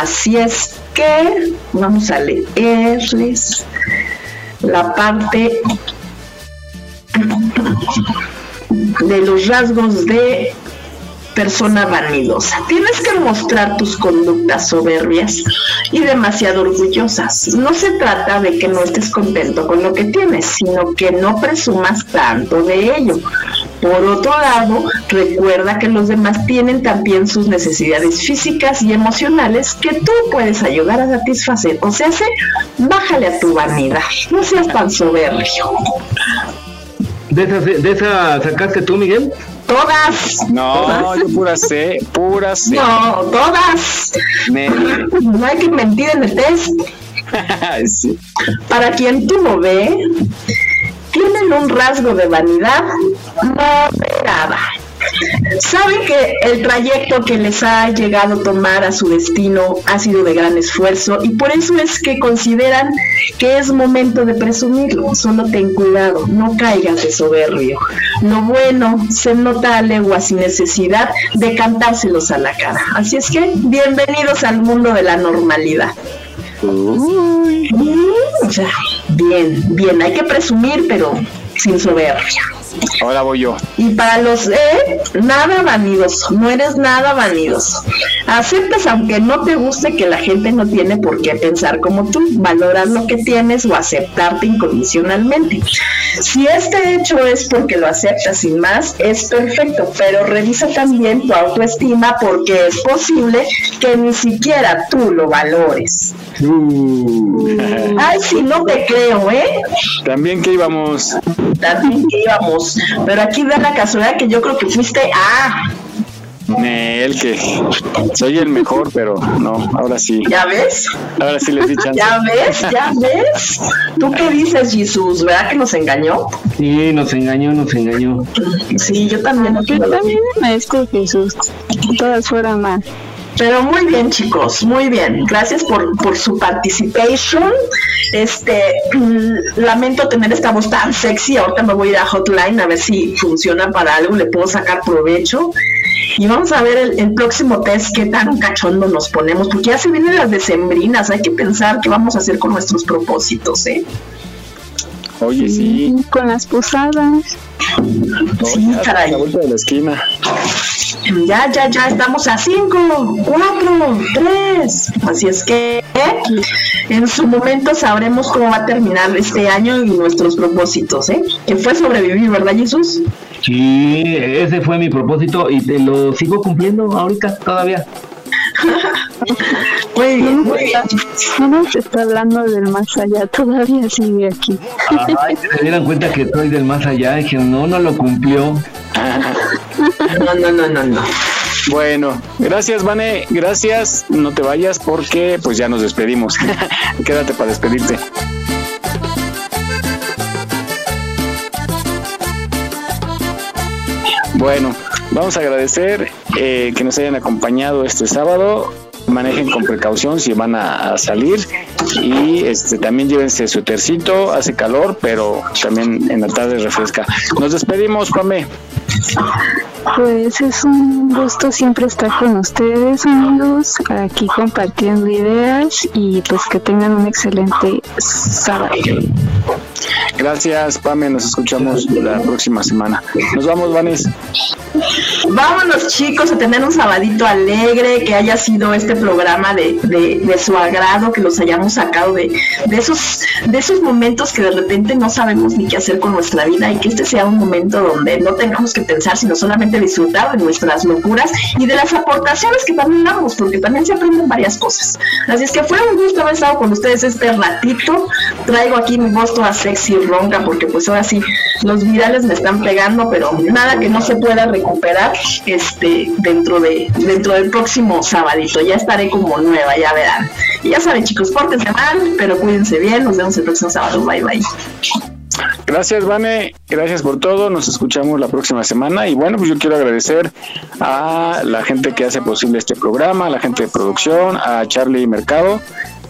así es que vamos a leerles la parte de los rasgos de persona vanidosa. Tienes que mostrar tus conductas soberbias y demasiado orgullosas. No se trata de que no estés contento con lo que tienes, sino que no presumas tanto de ello. Por otro lado, recuerda que los demás tienen también sus necesidades físicas y emocionales que tú puedes ayudar a satisfacer. O sea, se, bájale a tu vanidad. No seas tan soberbio. ¿De ¿De esa sacaste tú, Miguel? Todas. No, Todas. yo pura C, pura C. No, todas. No hay que mentir en el test. Sí. Para quien tú lo ve, tienen un rasgo de vanidad moderada. Saben que el trayecto que les ha llegado a tomar a su destino ha sido de gran esfuerzo y por eso es que consideran que es momento de presumirlo. Solo ten cuidado, no caigas de soberbio. Lo bueno se nota a leguas sin necesidad de cantárselos a la cara. Así es que bienvenidos al mundo de la normalidad. Mm, o sea, bien, bien, hay que presumir, pero sin soberbia. Ahora voy yo. Y para los E, nada vanidoso, no eres nada vanidoso. Aceptas aunque no te guste que la gente no tiene por qué pensar como tú, valorar lo que tienes o aceptarte incondicionalmente. Si este hecho es porque lo aceptas sin más, es perfecto, pero revisa también tu autoestima porque es posible que ni siquiera tú lo valores. Ay, si no te creo, ¿eh? También que íbamos. También que íbamos. Pero aquí da la casualidad que yo creo que fuiste A. El que soy el mejor, pero no, ahora sí. ¿Ya ves? Ahora sí les di chance. ¿Ya ves? ¿Ya ves? ¿Tú qué dices, Jesús? ¿Verdad que nos engañó? Sí, nos engañó, nos engañó. Sí, yo también. Yo también maestro Jesús. Todas fueron más. Pero muy bien, chicos, muy bien. Gracias por, por su participation. Este, mm, lamento tener esta voz tan sexy. Ahorita me voy a ir a Hotline a ver si funciona para algo, le puedo sacar provecho. Y vamos a ver el, el próximo test, qué tan cachondo nos ponemos, porque ya se vienen las decembrinas. Hay que pensar qué vamos a hacer con nuestros propósitos, ¿eh? Oye, sí. Con las posadas. Sí, caray. La vuelta de la esquina. Ya, ya, ya estamos a 5, 4, 3. Así es que ¿eh? en su momento sabremos cómo va a terminar este año y nuestros propósitos, ¿eh? Que fue sobrevivir, ¿verdad, Jesús? Sí, ese fue mi propósito y te lo sigo cumpliendo ahorita todavía. Bien. No nos está hablando del más allá, todavía sigue aquí. Ay, se dieran cuenta que soy del más allá. Dije, no, no lo cumplió. No, no, no, no, no. Bueno, gracias, Vane. Gracias. No te vayas porque pues ya nos despedimos. Quédate para despedirte. Bueno, vamos a agradecer eh, que nos hayan acompañado este sábado. Manejen con precaución si van a, salir y este también llévense su tercito, hace calor, pero también en la tarde refresca. Nos despedimos, Pame. Pues es un gusto siempre estar con ustedes, amigos, aquí compartiendo ideas y pues que tengan un excelente sábado. Gracias, Pame. Nos escuchamos la próxima semana. Nos vamos, Vanes. Vámonos chicos a tener un sabadito alegre, que haya sido este programa de, de, de su agrado, que los hayamos sacado de, de, esos, de esos momentos que de repente no sabemos ni qué hacer con nuestra vida y que este sea un momento donde no tengamos que pensar, sino solamente disfrutar de nuestras locuras y de las aportaciones que también damos, porque también se aprenden varias cosas. Así es que fue un gusto haber estado con ustedes este ratito. Traigo aquí mi voz sexy ronca, porque pues ahora sí, los virales me están pegando, pero nada que no se pueda recuperar este dentro de dentro del próximo sabadito. Ya estaré como nueva, ya verán. Y ya saben, chicos, pórtense mal, pero cuídense bien. Nos vemos el próximo sábado. Bye, bye. Gracias, Vane. Gracias por todo. Nos escuchamos la próxima semana. Y bueno, pues yo quiero agradecer a la gente que hace posible este programa, a la gente de producción, a Charlie Mercado,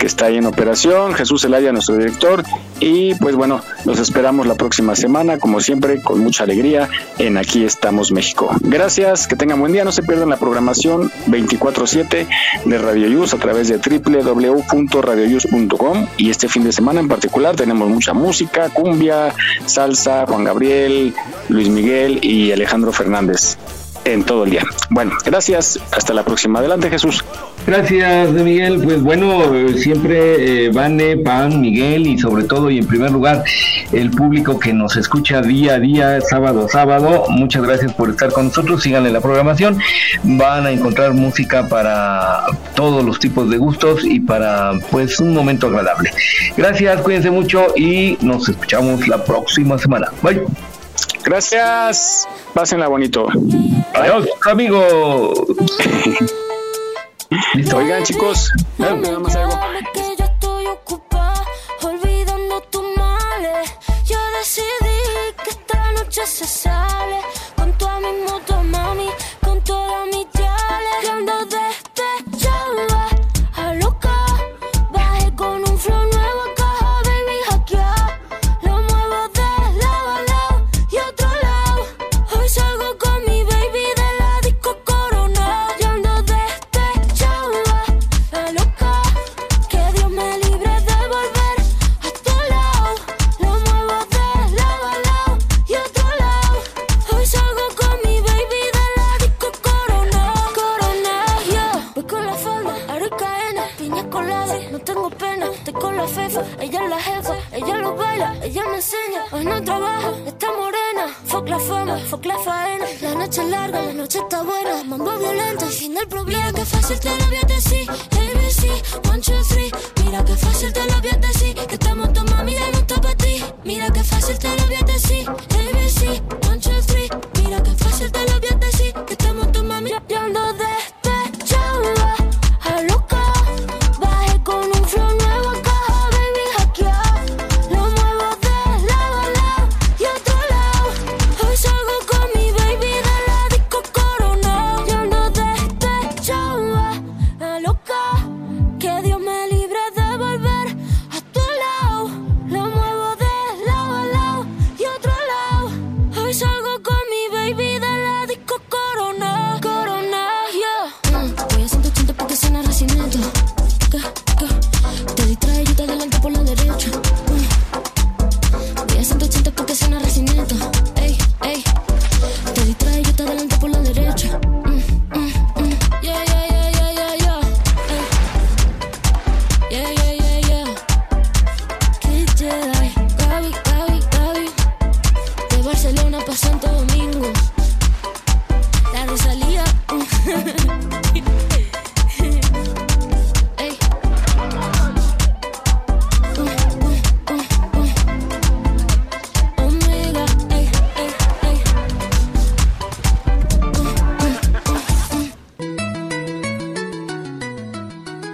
que está ahí en operación, Jesús Elaya, nuestro director. Y pues bueno, los esperamos la próxima semana, como siempre, con mucha alegría en Aquí estamos México. Gracias, que tengan buen día. No se pierdan la programación 24-7 de Radio Yus a través de www.radioyus.com. Y este fin de semana en particular tenemos mucha música, cumbia, salsa, Juan Gabriel, Luis Miguel y Alejandro Fernández en todo el día. Bueno, gracias. Hasta la próxima. Adelante, Jesús. Gracias, Miguel. Pues bueno, siempre eh, Vane, Pan, Miguel y sobre todo y en primer lugar el público que nos escucha día a día, sábado a sábado. Muchas gracias por estar con nosotros. Síganle la programación. Van a encontrar música para todos los tipos de gustos y para pues un momento agradable. Gracias, cuídense mucho y nos escuchamos la próxima semana. Bye. Gracias. Pásenla bonito. Adiós, amigo. Oigan, chicos, nada más algo.